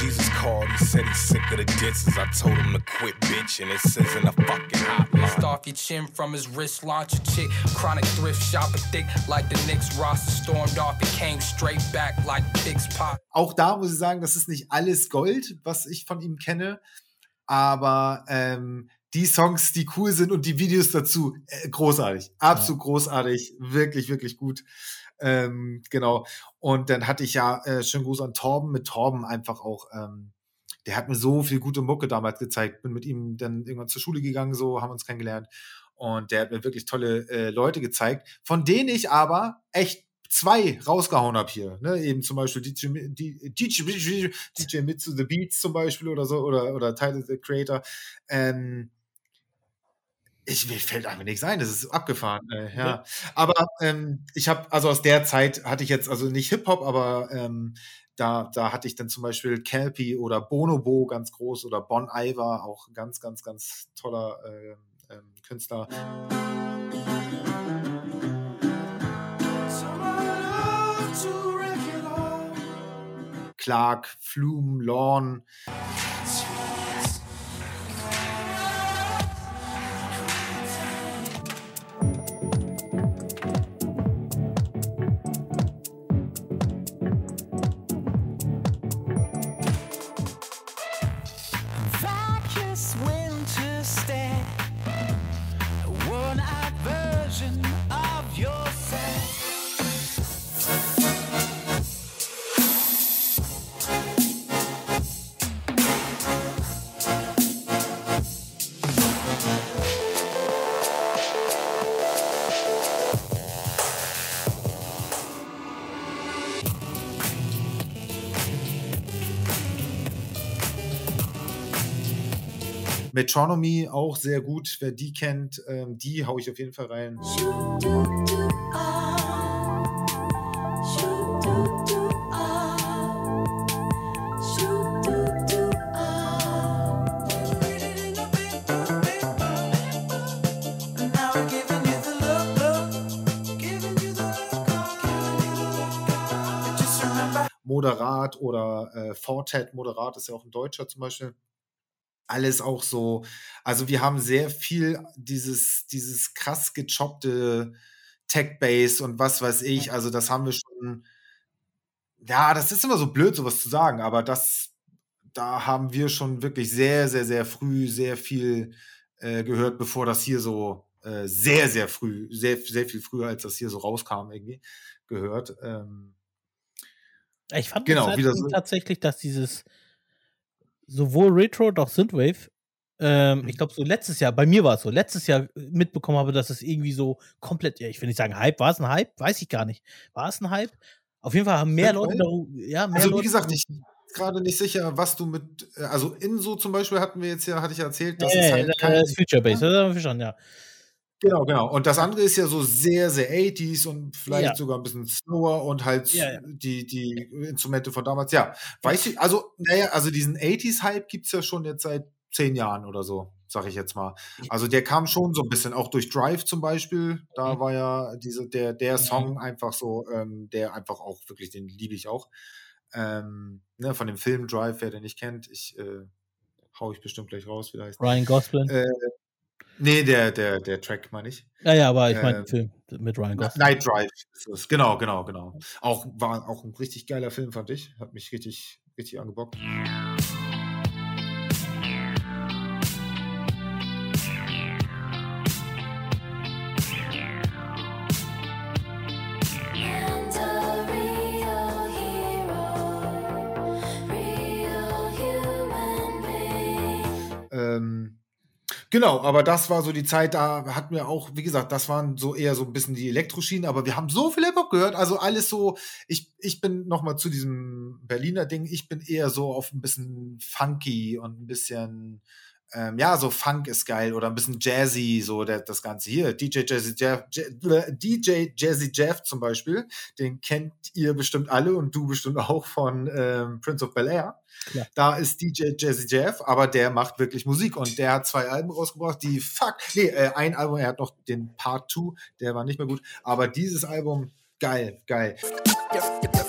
Jesus called, he said he's sick of the disses. I told him to quit bitching. It says in the fucking hotline. Off your chin from his wrist, launch a chick. Chronic thrift shopper thick like the Knicks roster stormed off. It came straight back like Big's pop. Auch da muss ich sagen, das ist nicht alles Gold, was ich von ihm kenne. Aber ähm, die Songs, die cool sind und die Videos dazu, äh, großartig. Absolut großartig. Wirklich, wirklich gut. Ähm, genau. Und dann hatte ich ja äh, schönen Gruß an Torben mit Torben einfach auch. Ähm, der hat mir so viel gute Mucke damals gezeigt. Bin mit ihm dann irgendwann zur Schule gegangen, so haben uns kennengelernt. Und der hat mir wirklich tolle äh, Leute gezeigt, von denen ich aber echt zwei rausgehauen habe hier. Ne? Eben zum Beispiel DJ, DJ, DJ, DJ Mitsu The Beats zum Beispiel oder so, oder, oder Tyler the Creator. Ähm, ich, mir fällt einfach nichts ein, das ist abgefahren. Äh, ja. Aber ähm, ich habe, also aus der Zeit hatte ich jetzt, also nicht Hip-Hop, aber ähm, da, da hatte ich dann zum Beispiel Kelpie oder Bonobo ganz groß oder Bon Iver, auch ganz, ganz, ganz toller äh, ähm, Künstler. Clark, Flume, Lorne. Metronomy auch sehr gut, wer die kennt, ähm, die hau ich auf jeden Fall rein. Moderat oder äh, Fortet, Moderat ist ja auch ein Deutscher zum Beispiel. Alles auch so, also wir haben sehr viel dieses, dieses krass gechoppte Tech-Bass und was weiß ich, also das haben wir schon, ja, das ist immer so blöd, sowas zu sagen, aber das, da haben wir schon wirklich sehr, sehr, sehr früh sehr viel äh, gehört, bevor das hier so äh, sehr, sehr früh, sehr, sehr viel früher, als das hier so rauskam, irgendwie gehört. Ähm, Ich fand Genau, das wieder so- tatsächlich, dass dieses sowohl Retro doch Synthwave, ähm, Mhm. ich glaube so letztes Jahr, bei mir war es so, letztes Jahr mitbekommen habe, dass es irgendwie so komplett, ja, ich will nicht sagen Hype, war es ein Hype? Weiß ich gar nicht. War es ein Hype? Auf jeden Fall haben mehr Leute darüber, ja, mehr Also wie Leute gesagt, ich bin gerade nicht sicher, was du mit, äh, also Inso zum Beispiel hatten wir jetzt ja, hatte ich ja erzählt, das Ja, ist ja, halt das kein, ist Future Bass, das haben wir schon, ja. Genau, genau. Und das andere ist ja so sehr, sehr 80s und vielleicht Ja. sogar ein bisschen slower und halt Ja, ja. die, die Instrumente von damals. Ja, weiß ich, also, naja, also diesen 80s-Hype gibt's ja schon jetzt seit zehn Jahren oder so, sag ich jetzt mal. Also der kam schon so ein bisschen, auch durch Drive zum Beispiel, da Mhm. war ja diese, der, der. Song einfach so, ähm, der einfach auch wirklich, den liebe ich auch. Ähm, ne, von dem Film Drive, wer den nicht kennt, ich äh, hau ich bestimmt gleich raus, wie der heißt. Ryan Gosling. Äh, nee, der, der, der Track meine ich. ja, ja, aber ich meine ähm, Film mit Ryan Gosling. Night Drive ist es. Genau, genau, genau. Auch war auch ein richtig geiler Film, fand ich. Hat mich richtig, richtig angebockt. Genau, aber das war so die Zeit, da hatten wir auch, wie gesagt, das waren so eher so ein bisschen die Elektroschienen, aber wir haben so viel Hip-Hop gehört, also alles so, ich, ich bin nochmal zu diesem Berliner Ding, ich bin eher so auf ein bisschen funky und ein bisschen, ähm, ja, so Funk ist geil oder ein bisschen Jazzy, so der, das Ganze hier. DJ Jazzy Jeff, Je- DJ Jazzy Jeff zum Beispiel, den kennt ihr bestimmt alle und du bestimmt auch von ähm, Prince of Bel Air. Klar. Da ist DJ Jazzy Jeff, aber der macht wirklich Musik und der hat zwei Alben rausgebracht, die fuck, nee, äh, ein Album, er hat noch den Part 2, der war nicht mehr gut, aber dieses Album, geil, geil. Definition of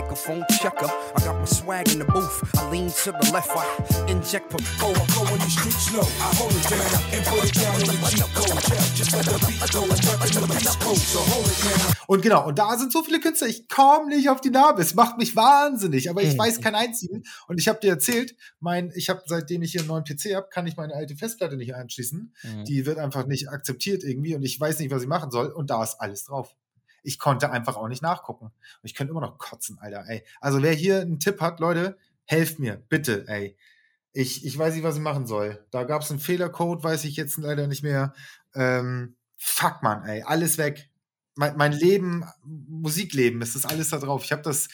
microphone checker. I got my swag in the booth. I lean to the left, I inject Go, go in the streets, no. I hold it down and put it down in the G code. Just let the beat go and the beast code. So hold it down. Und genau, und da sind so viele Künstler, ich komme nicht auf die Narbe. Es macht mich wahnsinnig, aber ich Mhm. weiß keinen einzigen. Und ich habe dir erzählt, mein, ich habe, seitdem ich hier einen neuen PC habe, kann ich meine alte Festplatte nicht anschließen. Mhm. Die wird einfach nicht akzeptiert irgendwie und ich weiß nicht, was ich machen soll. Und da ist alles drauf. Ich konnte einfach auch nicht nachgucken. Und ich könnte immer noch kotzen, Alter, ey. Also wer hier einen Tipp hat, Leute, helft mir, bitte, ey. Ich, ich weiß nicht, was ich machen soll. Da gab es einen Fehlercode, weiß ich jetzt leider nicht mehr. Ähm, fuck, man, ey, alles weg. Mein, mein Leben, Musikleben, es ist alles da drauf. Ich habe das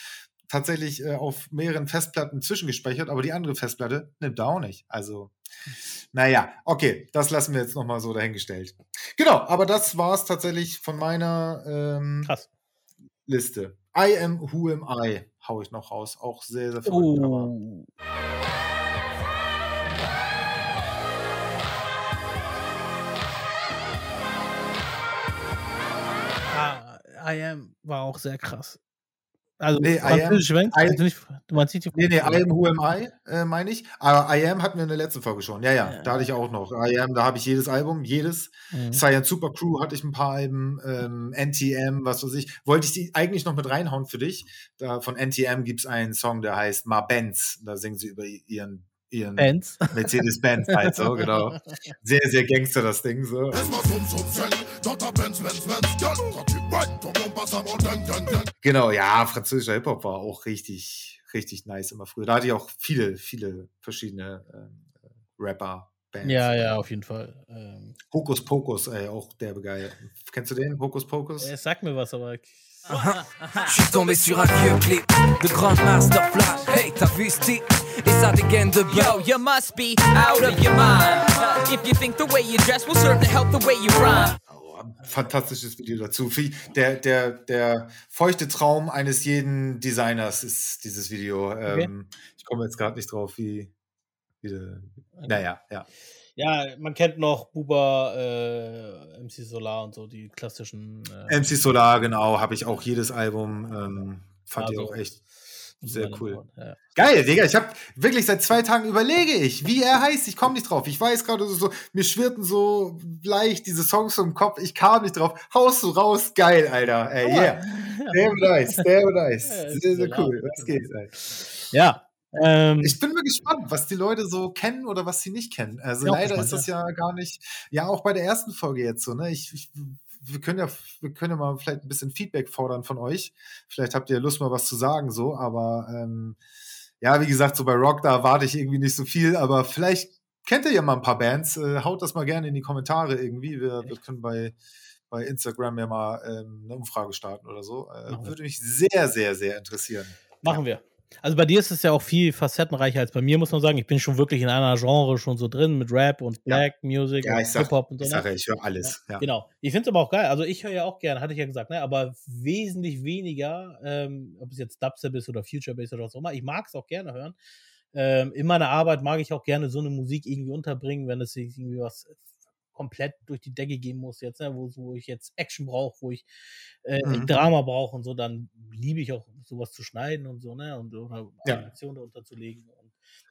tatsächlich äh, auf mehreren Festplatten zwischengespeichert, aber die andere Festplatte nimmt da auch nicht. Also, naja, okay, das lassen wir jetzt nochmal so dahingestellt. Genau, aber das war es tatsächlich von meiner ähm. Liste. I am who am I, hau ich noch raus. Auch sehr, sehr verrückt, aber Oh. Ah, I am war auch sehr krass. Also, Nee, I am- französisch? I- Also nicht, du meinst nicht die Nee, nee, I am who am I, äh, meine ich. Aber I am hatten wir in der letzten Folge schon. Ja, ja, da hatte ich auch noch. I am, da habe ich jedes Album, jedes. Mhm. Science Super Crew hatte ich ein paar Alben, ähm, NTM, was weiß ich. Wollte ich die eigentlich noch mit reinhauen für dich. Da, von NTM gibt es einen Song, der heißt Ma Benz. Da singen sie über ihren, ihren Benz. Mercedes-Benz halt so, genau. Sehr, sehr Gangster das Ding so. Genau, ja, französischer Hip-Hop war auch richtig, richtig nice immer früher. Da hatte ich auch viele, viele verschiedene ähm, Rapper, Bands. Ja, ja, auf jeden Fall. Ähm, Hokus Pokus, ey, auch derbe geil. Kennst du den? Hokus Pokus? es sagt mir was, aber. Je suis tombé sur un vieux clip de Grand Master Flash. Hey, t'as vu type Et ça dégaine de Yo, you must be out of your mind. If you think the way you dress will serve to help the way you rhyme. Fantastisches Video dazu. Wie- Der, der, der feuchte Traum eines jeden Designers ist dieses Video. Ähm, Ich komme jetzt gerade nicht drauf, wie. wie der- naja, ja. Ja, man kennt noch Buba, äh, MC Solar und so, die klassischen. Äh, MC Solar, genau, habe ich auch jedes Album. Ähm, fand ich Also, auch echt sehr cool. Ja. Geil, Digga, ich habe wirklich seit zwei Tagen überlege ich, wie er heißt. Ich komme nicht drauf. Ich weiß gerade so, so, mir schwirrten so leicht diese Songs im Kopf. Ich kam nicht drauf. Haust du raus, geil, Alter. Ey, yeah. Damn nice, damn nice. Sehr, sehr cool. Was geht, ey. Ja. Ähm, Ich bin mal gespannt, was die Leute so kennen oder was sie nicht kennen. Also leider gespannt, ist das ja. gar nicht, ja auch bei der ersten Folge jetzt so, ne? Ich, ich, wir können ja, wir können ja mal vielleicht ein bisschen Feedback fordern von euch. Vielleicht habt ihr Lust mal was zu sagen so, aber ähm, ja, wie gesagt, so bei Rock da erwarte ich irgendwie nicht so viel, aber vielleicht kennt ihr ja mal ein paar Bands. Äh, haut das mal gerne in die Kommentare irgendwie. Wir, wir können bei bei Instagram ja mal ähm, eine Umfrage starten oder so. Äh, würde mich sehr, sehr, sehr interessieren. Machen wir. Also bei dir ist es ja auch viel facettenreicher als bei mir, muss man sagen. Ich bin schon wirklich in einer Genre schon so drin mit Rap und Black Music Ja, und Hip-Hop und so. ich, ne? sag, ja, ich höre alles. Ja. Genau. Ich finde es aber auch geil. Also ich höre ja auch gerne, hatte ich ja gesagt, ne? aber wesentlich weniger, ähm, ob es jetzt Dubstep ist oder Future Bass oder was auch immer. Ich mag es auch gerne hören. Ähm, in meiner Arbeit mag ich auch gerne so eine Musik irgendwie unterbringen, wenn es sich irgendwie was komplett durch die Decke gehen muss jetzt, ne? wo, wo ich jetzt Action brauche, wo ich äh, Mhm. Drama brauche und so, dann liebe ich auch sowas zu schneiden und so, ne? Und oder Ja. Animation darunter zu legen.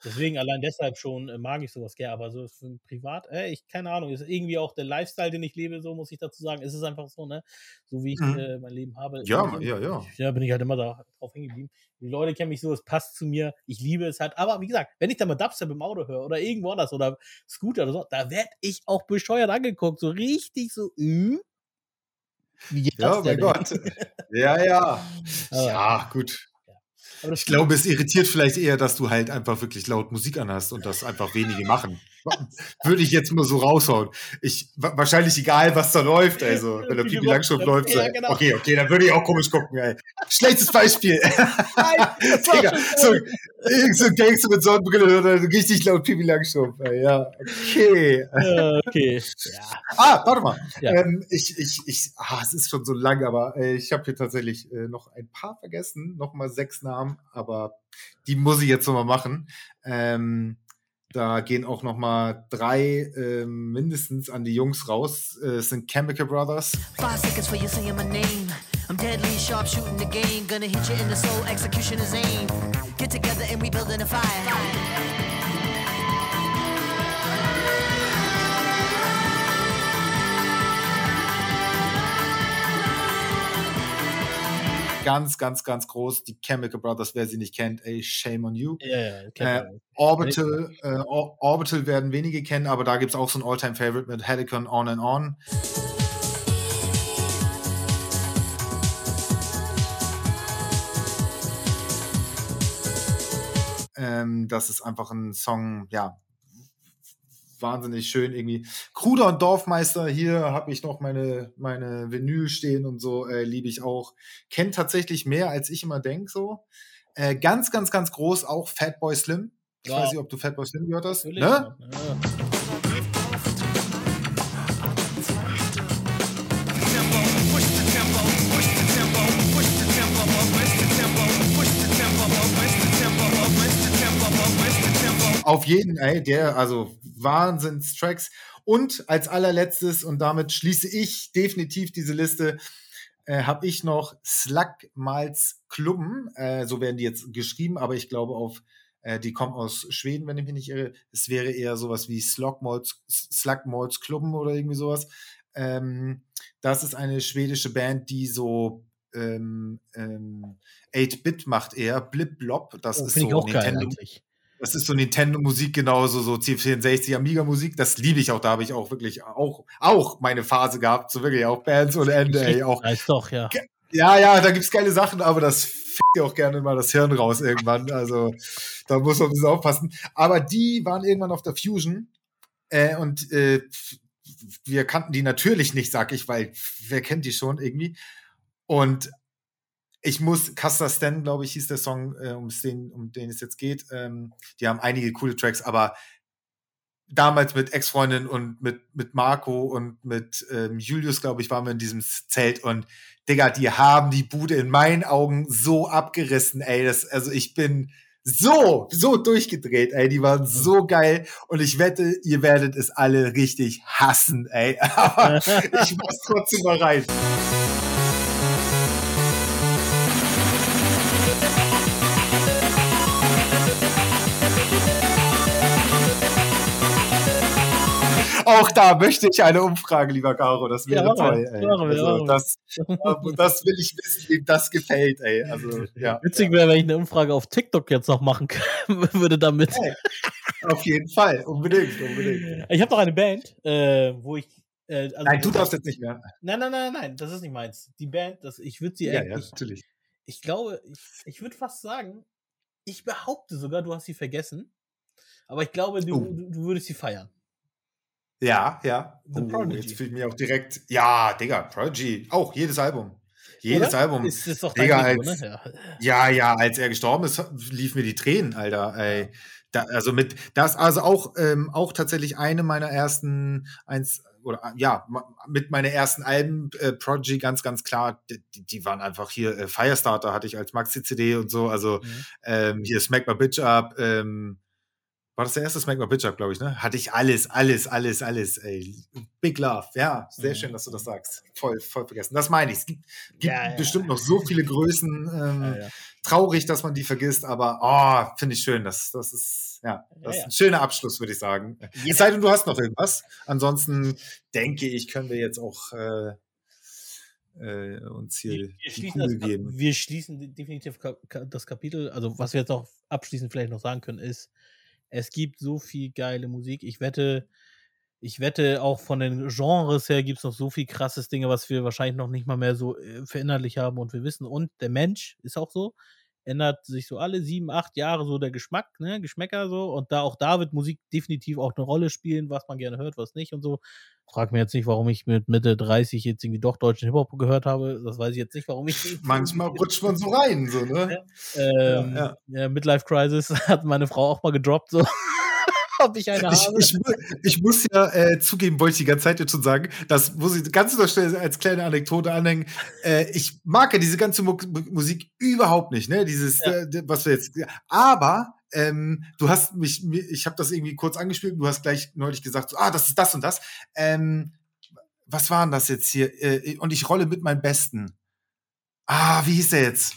Deswegen allein deshalb schon äh, mag ich sowas gerne, aber so privat, äh, ich keine Ahnung, ist irgendwie auch der Lifestyle, den ich lebe, so muss ich dazu sagen. Es ist einfach so, ne? So wie ich Mhm. äh, mein Leben habe. Ja, ja, ja. Ja, bin ich halt immer da drauf hängen geblieben. Die Leute kennen mich so, es passt zu mir, ich liebe es halt. Aber wie gesagt, wenn ich da mal Dubstep im Auto höre oder irgendwo anders oder Scooter oder so, da werd ich auch bescheuert angeguckt, so richtig so, hm? Wie geht Ja, das mein? Gott. Ja, ja. Ja, gut. Ich glaube, es irritiert vielleicht eher, dass du halt einfach wirklich laut Musik anhast und das einfach wenige machen. Würde ich jetzt mal so raushauen. Ich, wa- wahrscheinlich egal, was da läuft. Also, wenn der Pipi Langstrumpf läuft. ja, so, genau. Okay, okay, dann würde ich auch komisch gucken, ey. Schlechtes Beispiel. das war Digga, so, so ein Gangster mit Sonnenbrille oder richtig laut Pipi Langstrumpf, ey. Ja, okay. Ja, okay. Ja. Ah, warte mal. Ja. Ähm, ich, ich, ich, ah, es ist schon so lang, aber äh, ich habe hier tatsächlich äh, noch ein paar vergessen, noch mal sechs Namen, aber die muss ich jetzt noch mal machen. Ähm, da gehen auch noch mal drei ähm, mindestens an die Jungs raus. Äh, es sind Chemical Brothers. Five seconds for you saying my name. I'm deadly sharp shooting the game. Gonna hit you in the soul, execution is aim. Get together and we building a fire. Ganz, ganz, ganz groß. Die Chemical Brothers, wer sie nicht kennt, ey, shame on you. Ja, kennt Äh. Orbital, äh, Or Orbital werden wenige kennen, aber da gibt es auch so ein All-Time-Favorite mit Helicon On and On. Ähm, das ist einfach ein Song, ja, wahnsinnig schön irgendwie. Kruder und Dorfmeister, hier habe ich noch meine, meine Vinyl stehen und so, äh, liebe ich auch. Kennt tatsächlich mehr, als ich immer denke, so. Äh, ganz, ganz, ganz groß auch Fatboy Slim. Ich Ja. weiß nicht, ob du Fatboy Slim gehört hast. Natürlich. Ne? Ja. Auf jeden, ey, der, also Wahnsinnstracks. Und als allerletztes, und damit schließe ich definitiv diese Liste, äh, habe ich noch Slagmals Klubben. Äh, so werden die jetzt geschrieben, aber ich glaube auf, äh, die kommen aus Schweden, wenn ich mich nicht irre. Es wäre eher sowas wie Slagmals, Slagmals Klubben oder irgendwie sowas. Ähm, das ist eine schwedische Band, die so ähm, ähm, 8-Bit macht eher, Blip Blob. Das Oh, ist so geil Nintendo. eigentlich. Das ist so Nintendo-Musik genauso, so C64, Amiga-Musik. Das liebe ich auch. Da habe ich auch wirklich auch, auch meine Phase gehabt. So wirklich auch Bands ohne Ende, ey. Auch, Weiß doch, ja. ja, ja, da gibt's geile Sachen, aber das fickt auch gerne mal das Hirn raus irgendwann. Also da muss man ein bisschen aufpassen. Aber die waren irgendwann auf der Fusion äh, und äh, wir kannten die natürlich nicht, sag ich, weil wer kennt die schon irgendwie? Und ich muss, Custer Stan, glaube ich, hieß der Song, äh, um, den, um den es jetzt geht. Ähm, die haben einige coole Tracks, aber damals mit Ex-Freundin und mit, mit Marco und mit ähm, Julius, glaube ich, waren wir in diesem Zelt und Digga, die haben die Bude in meinen Augen so abgerissen, ey. Das, also ich bin so, so durchgedreht, ey. Die waren so geil und ich wette, ihr werdet es alle richtig hassen, ey. Aber ich mach's trotzdem mal rein. Auch da möchte ich eine Umfrage, lieber Caro. Das wäre Ja, toll. Ey. Wir, Also, machen wir. das, das will ich wissen, wem das gefällt, ey. Also, ja. Witzig wäre, wenn ich eine Umfrage auf TikTok jetzt noch machen würde damit. Auf jeden Fall. Unbedingt, unbedingt. Ich habe noch eine Band, äh, wo ich. Äh, also Nein, du darfst jetzt nicht mehr. Nein, nein, nein, nein, das ist nicht meins. Die Band, das, ich würde sie Ja, ja, natürlich. Ich glaube, ich, ich würde fast sagen, ich behaupte sogar, du hast sie vergessen. Aber ich glaube, du, Oh. du, du würdest sie feiern. Ja, ja. The Oh, Prodigy. jetzt fühle ich mich auch direkt. Ja, Digga, Prodigy. Auch jedes Album. Jedes Oder? Album. Ist, ist doch Digga, als, ne? ja, Ja. ja, als er gestorben ist, lief mir die Tränen, Alter. Ey. Da, also mit, das also auch, ähm, auch tatsächlich eine meiner ersten, eins, oder äh, ja, mit meiner ersten Alben, äh, Prodigy, ganz, ganz klar, die, die waren einfach hier, äh, Firestarter hatte ich als Maxi-CD und so, also Mhm. ähm, hier Smack My Bitch Up, ähm, war das der erste Smack My Bitch Up, glaube ich, ne? Hatte ich alles, alles, alles, alles, ey. Big Love, ja, sehr Mhm. schön, dass du das sagst. Voll, voll vergessen. Das meine ich. Es gibt, gibt Ja, ja, bestimmt noch so viele Größen, ähm, Ja, ja. traurig, dass man die vergisst, aber oh, finde ich schön. Das, das ist, ja, das Ja, ist ja. ein schöner Abschluss, würde ich sagen. Es sei denn, du hast noch irgendwas. Ansonsten denke ich, können wir jetzt auch äh, äh, uns hier Wir die schließen, Kugel das, geben. wir schließen de- definitiv das Kapitel. Also, was wir jetzt auch abschließend vielleicht noch sagen können, ist, es gibt so viel geile Musik. Ich wette, ich wette, auch von den Genres her gibt es noch so viel krasses Dinge, was wir wahrscheinlich noch nicht mal mehr so äh, verinnerlich haben und wir wissen. Und der Mensch ist auch so, ändert sich so alle sieben, acht Jahre so der Geschmack, ne, Geschmäcker so. Und da auch da wird Musik definitiv auch eine Rolle spielen, was man gerne hört, was nicht und so. Frag mir jetzt nicht, warum ich mit Mitte 30 jetzt irgendwie doch deutschen Hip-Hop gehört habe. Das weiß ich jetzt nicht, warum ich. Manchmal rutscht man so rein, so, ne? Ähm, Ja, ja, Midlife Crisis hat meine Frau auch mal gedroppt, so. Ob ich eine habe. ich, ich muss ja äh, zugeben, wollte ich die ganze Zeit jetzt schon sagen, das muss ich ganz schnell als kleine Anekdote anhängen. Äh, ich mag ja diese ganze Mu Musik überhaupt nicht, ne? Dieses, Ja. äh, was wir jetzt. Aber ähm, du hast mich, ich habe das irgendwie kurz angespielt, du hast gleich neulich gesagt, so, ah, das ist das und das. Ähm, was waren das jetzt hier? Äh, und ich rolle mit meinem Besten. Ah, wie hieß der jetzt?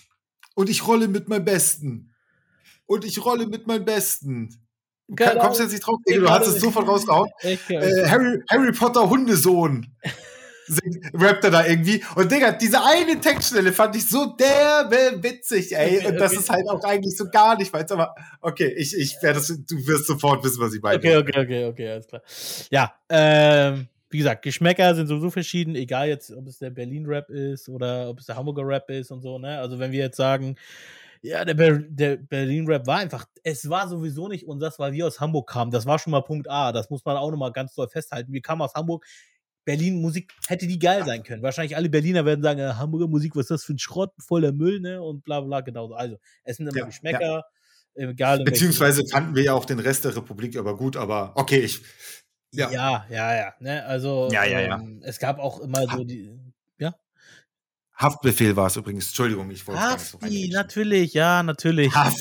Und ich rolle mit meinem Besten. Und ich rolle mit meinem Besten. Keine Ka- Kommst du jetzt nicht drauf? Du hast es sofort rausgehauen. Äh, Harry, Harry Potter Hundesohn. singt- Rappt er da irgendwie. Und Digga, diese eine Textstelle fand ich so derbe witzig, ey. Und das ist halt auch eigentlich so gar nicht meins. Aber okay, ich, ich werde das, du wirst sofort wissen, was ich meine. Okay, okay, okay, okay, alles klar. Ja, ähm, wie gesagt, Geschmäcker sind sowieso verschieden, egal jetzt, ob es der Berlin-Rap ist oder ob es der Hamburger Rap ist und so, ne? Also wenn wir jetzt sagen, ja, der, Ber der Berlin-Rap war einfach, es war sowieso nicht unseres, weil wir aus Hamburg kamen. Das war schon mal Punkt A. Das muss man auch nochmal ganz doll festhalten. Wir kamen aus Hamburg. Berlin-Musik hätte die geil sein können. Wahrscheinlich alle Berliner werden sagen, äh, Hamburger Musik, was ist das für ein Schrott, voller Müll, ne? Und bla bla, genauso. Also, es sind immer Ja, Geschmäcker, egal in welchem- Beziehungsweise fanden wir ja auch den Rest der Republik aber gut, aber okay, ich. Ja, ja, ja. ja ne? Also, Ja, ja, ja. Ähm, es gab auch immer so die. Haftbefehl war es übrigens. Entschuldigung, ich wollte gar nicht so Hafti, natürlich, ja, natürlich. ja,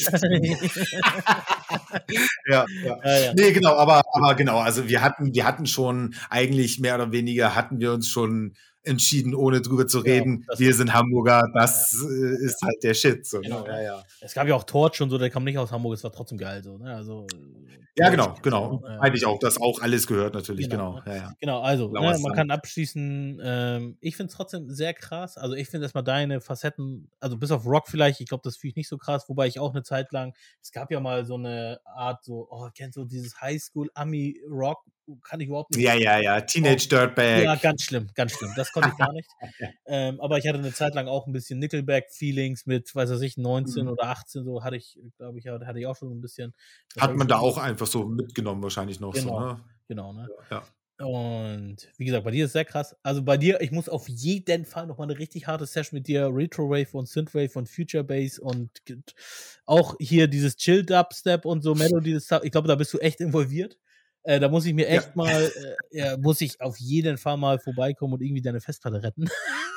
ja. Ja, ja. Nee, genau, aber, aber genau, also wir hatten, wir hatten schon eigentlich mehr oder weniger hatten wir uns schon entschieden, ohne drüber zu reden. das- wir sind Hamburger, das äh, ist halt der Shit. So, Genau, ne? ja, ja. Es gab ja auch Torch und so, der kam nicht aus Hamburg, es war trotzdem geil so, ne? Also. Ja, genau, genau. äh, Meinte ich auch, das auch alles gehört natürlich, genau. Genau, Ja, ja. Genau, also, ne, man kann abschließen, ähm, ich finde es trotzdem sehr krass. Also, ich finde erstmal deine Facetten, also bis auf Rock vielleicht, ich glaube, das finde ich nicht so krass, wobei ich auch eine Zeit lang, es gab ja mal so eine Art, so, oh, kennst du dieses Highschool-Ami-Rock? Kann ich überhaupt nicht. Ja, ja, ja. Teenage Dirtbag. Ja, ganz schlimm, ganz schlimm. Das konnte ich gar nicht. ähm, aber ich hatte eine Zeit lang auch ein bisschen Nickelback-Feelings mit, weiß was ich, 19 Mhm. oder 18, so hatte ich, glaube ich, hatte ich auch schon ein bisschen. Hat man da auch einfach so mitgenommen, wahrscheinlich noch Genau, so, ne? genau, ne? Ja. Und wie gesagt, bei dir ist sehr krass. Also bei dir, ich muss auf jeden Fall noch mal eine richtig harte Session mit dir, Retrowave und Synthwave und Future Bass und auch hier dieses Chill Dubstep und so Melody. Ich glaube, da bist du echt involviert. Äh, da muss ich mir echt mal, äh, ja, muss ich auf jeden Fall mal vorbeikommen und irgendwie deine Festplatte retten.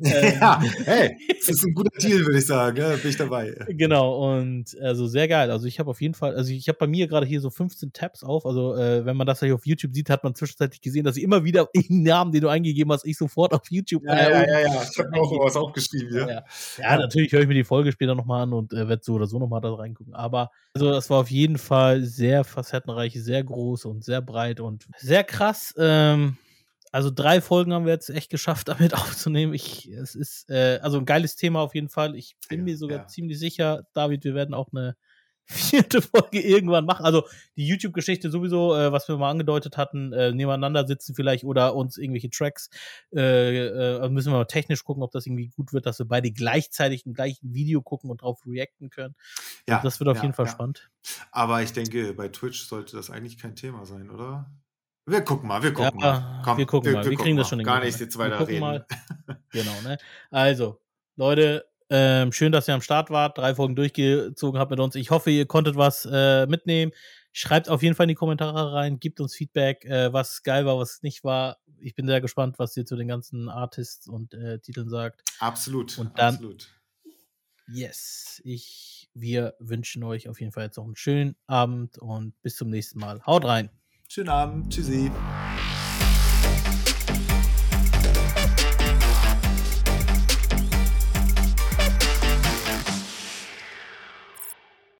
Ähm, ja, hey, das ist ein guter Deal, würde ich sagen. Ja, bin ich dabei. Genau, und also sehr geil. Also ich habe auf jeden Fall, also ich habe bei mir gerade hier so 15 Tabs auf. Also äh, wenn man das hier auf YouTube sieht, hat man zwischenzeitlich gesehen, dass ich immer wieder den Namen, den du eingegeben hast, ich sofort auf YouTube. Ja, ja, oben ja, ja. Ich habe auch was aufgeschrieben, ja. ja. Ja, natürlich höre ich mir die Folge später nochmal an und äh, werde so oder so nochmal da reingucken. Aber also das war auf jeden Fall sehr facettenreich, sehr groß und sehr breit und sehr krass. Ähm, also drei Folgen haben wir jetzt echt geschafft, damit aufzunehmen. Ich, es ist äh, also ein geiles Thema auf jeden Fall. Ich bin mir sogar ziemlich sicher, David, wir werden auch eine vierte Folge irgendwann machen. Also die YouTube-Geschichte sowieso, äh, was wir mal angedeutet hatten, äh, nebeneinander sitzen vielleicht oder uns irgendwelche Tracks, äh, äh, müssen wir mal technisch gucken, ob das irgendwie gut wird, dass wir beide gleichzeitig im gleichen Video gucken und drauf reacten können. Ja, das wird auf ja, jeden Fall ja. spannend. Aber ich denke, bei Twitch sollte das eigentlich kein Thema sein, oder? Wir gucken mal, wir gucken Ja, mal. Komm, wir gucken mal. Wir, kriegen das schon in Gar nicht jetzt Wir weiter reden. Mal. Genau, ne? Also, Leute, ähm, schön, dass ihr am Start wart, drei Folgen durchgezogen habt mit uns. Ich hoffe, ihr konntet was äh, mitnehmen. Schreibt auf jeden Fall in die Kommentare rein, gebt uns Feedback, äh, was geil war, was nicht war. Ich bin sehr gespannt, was ihr zu den ganzen Artists und äh, Titeln sagt. Absolut. Und dann, absolut. yes, ich, wir wünschen euch auf jeden Fall jetzt noch einen schönen Abend und bis zum nächsten Mal. Haut rein. Schönen Abend. Tschüssi.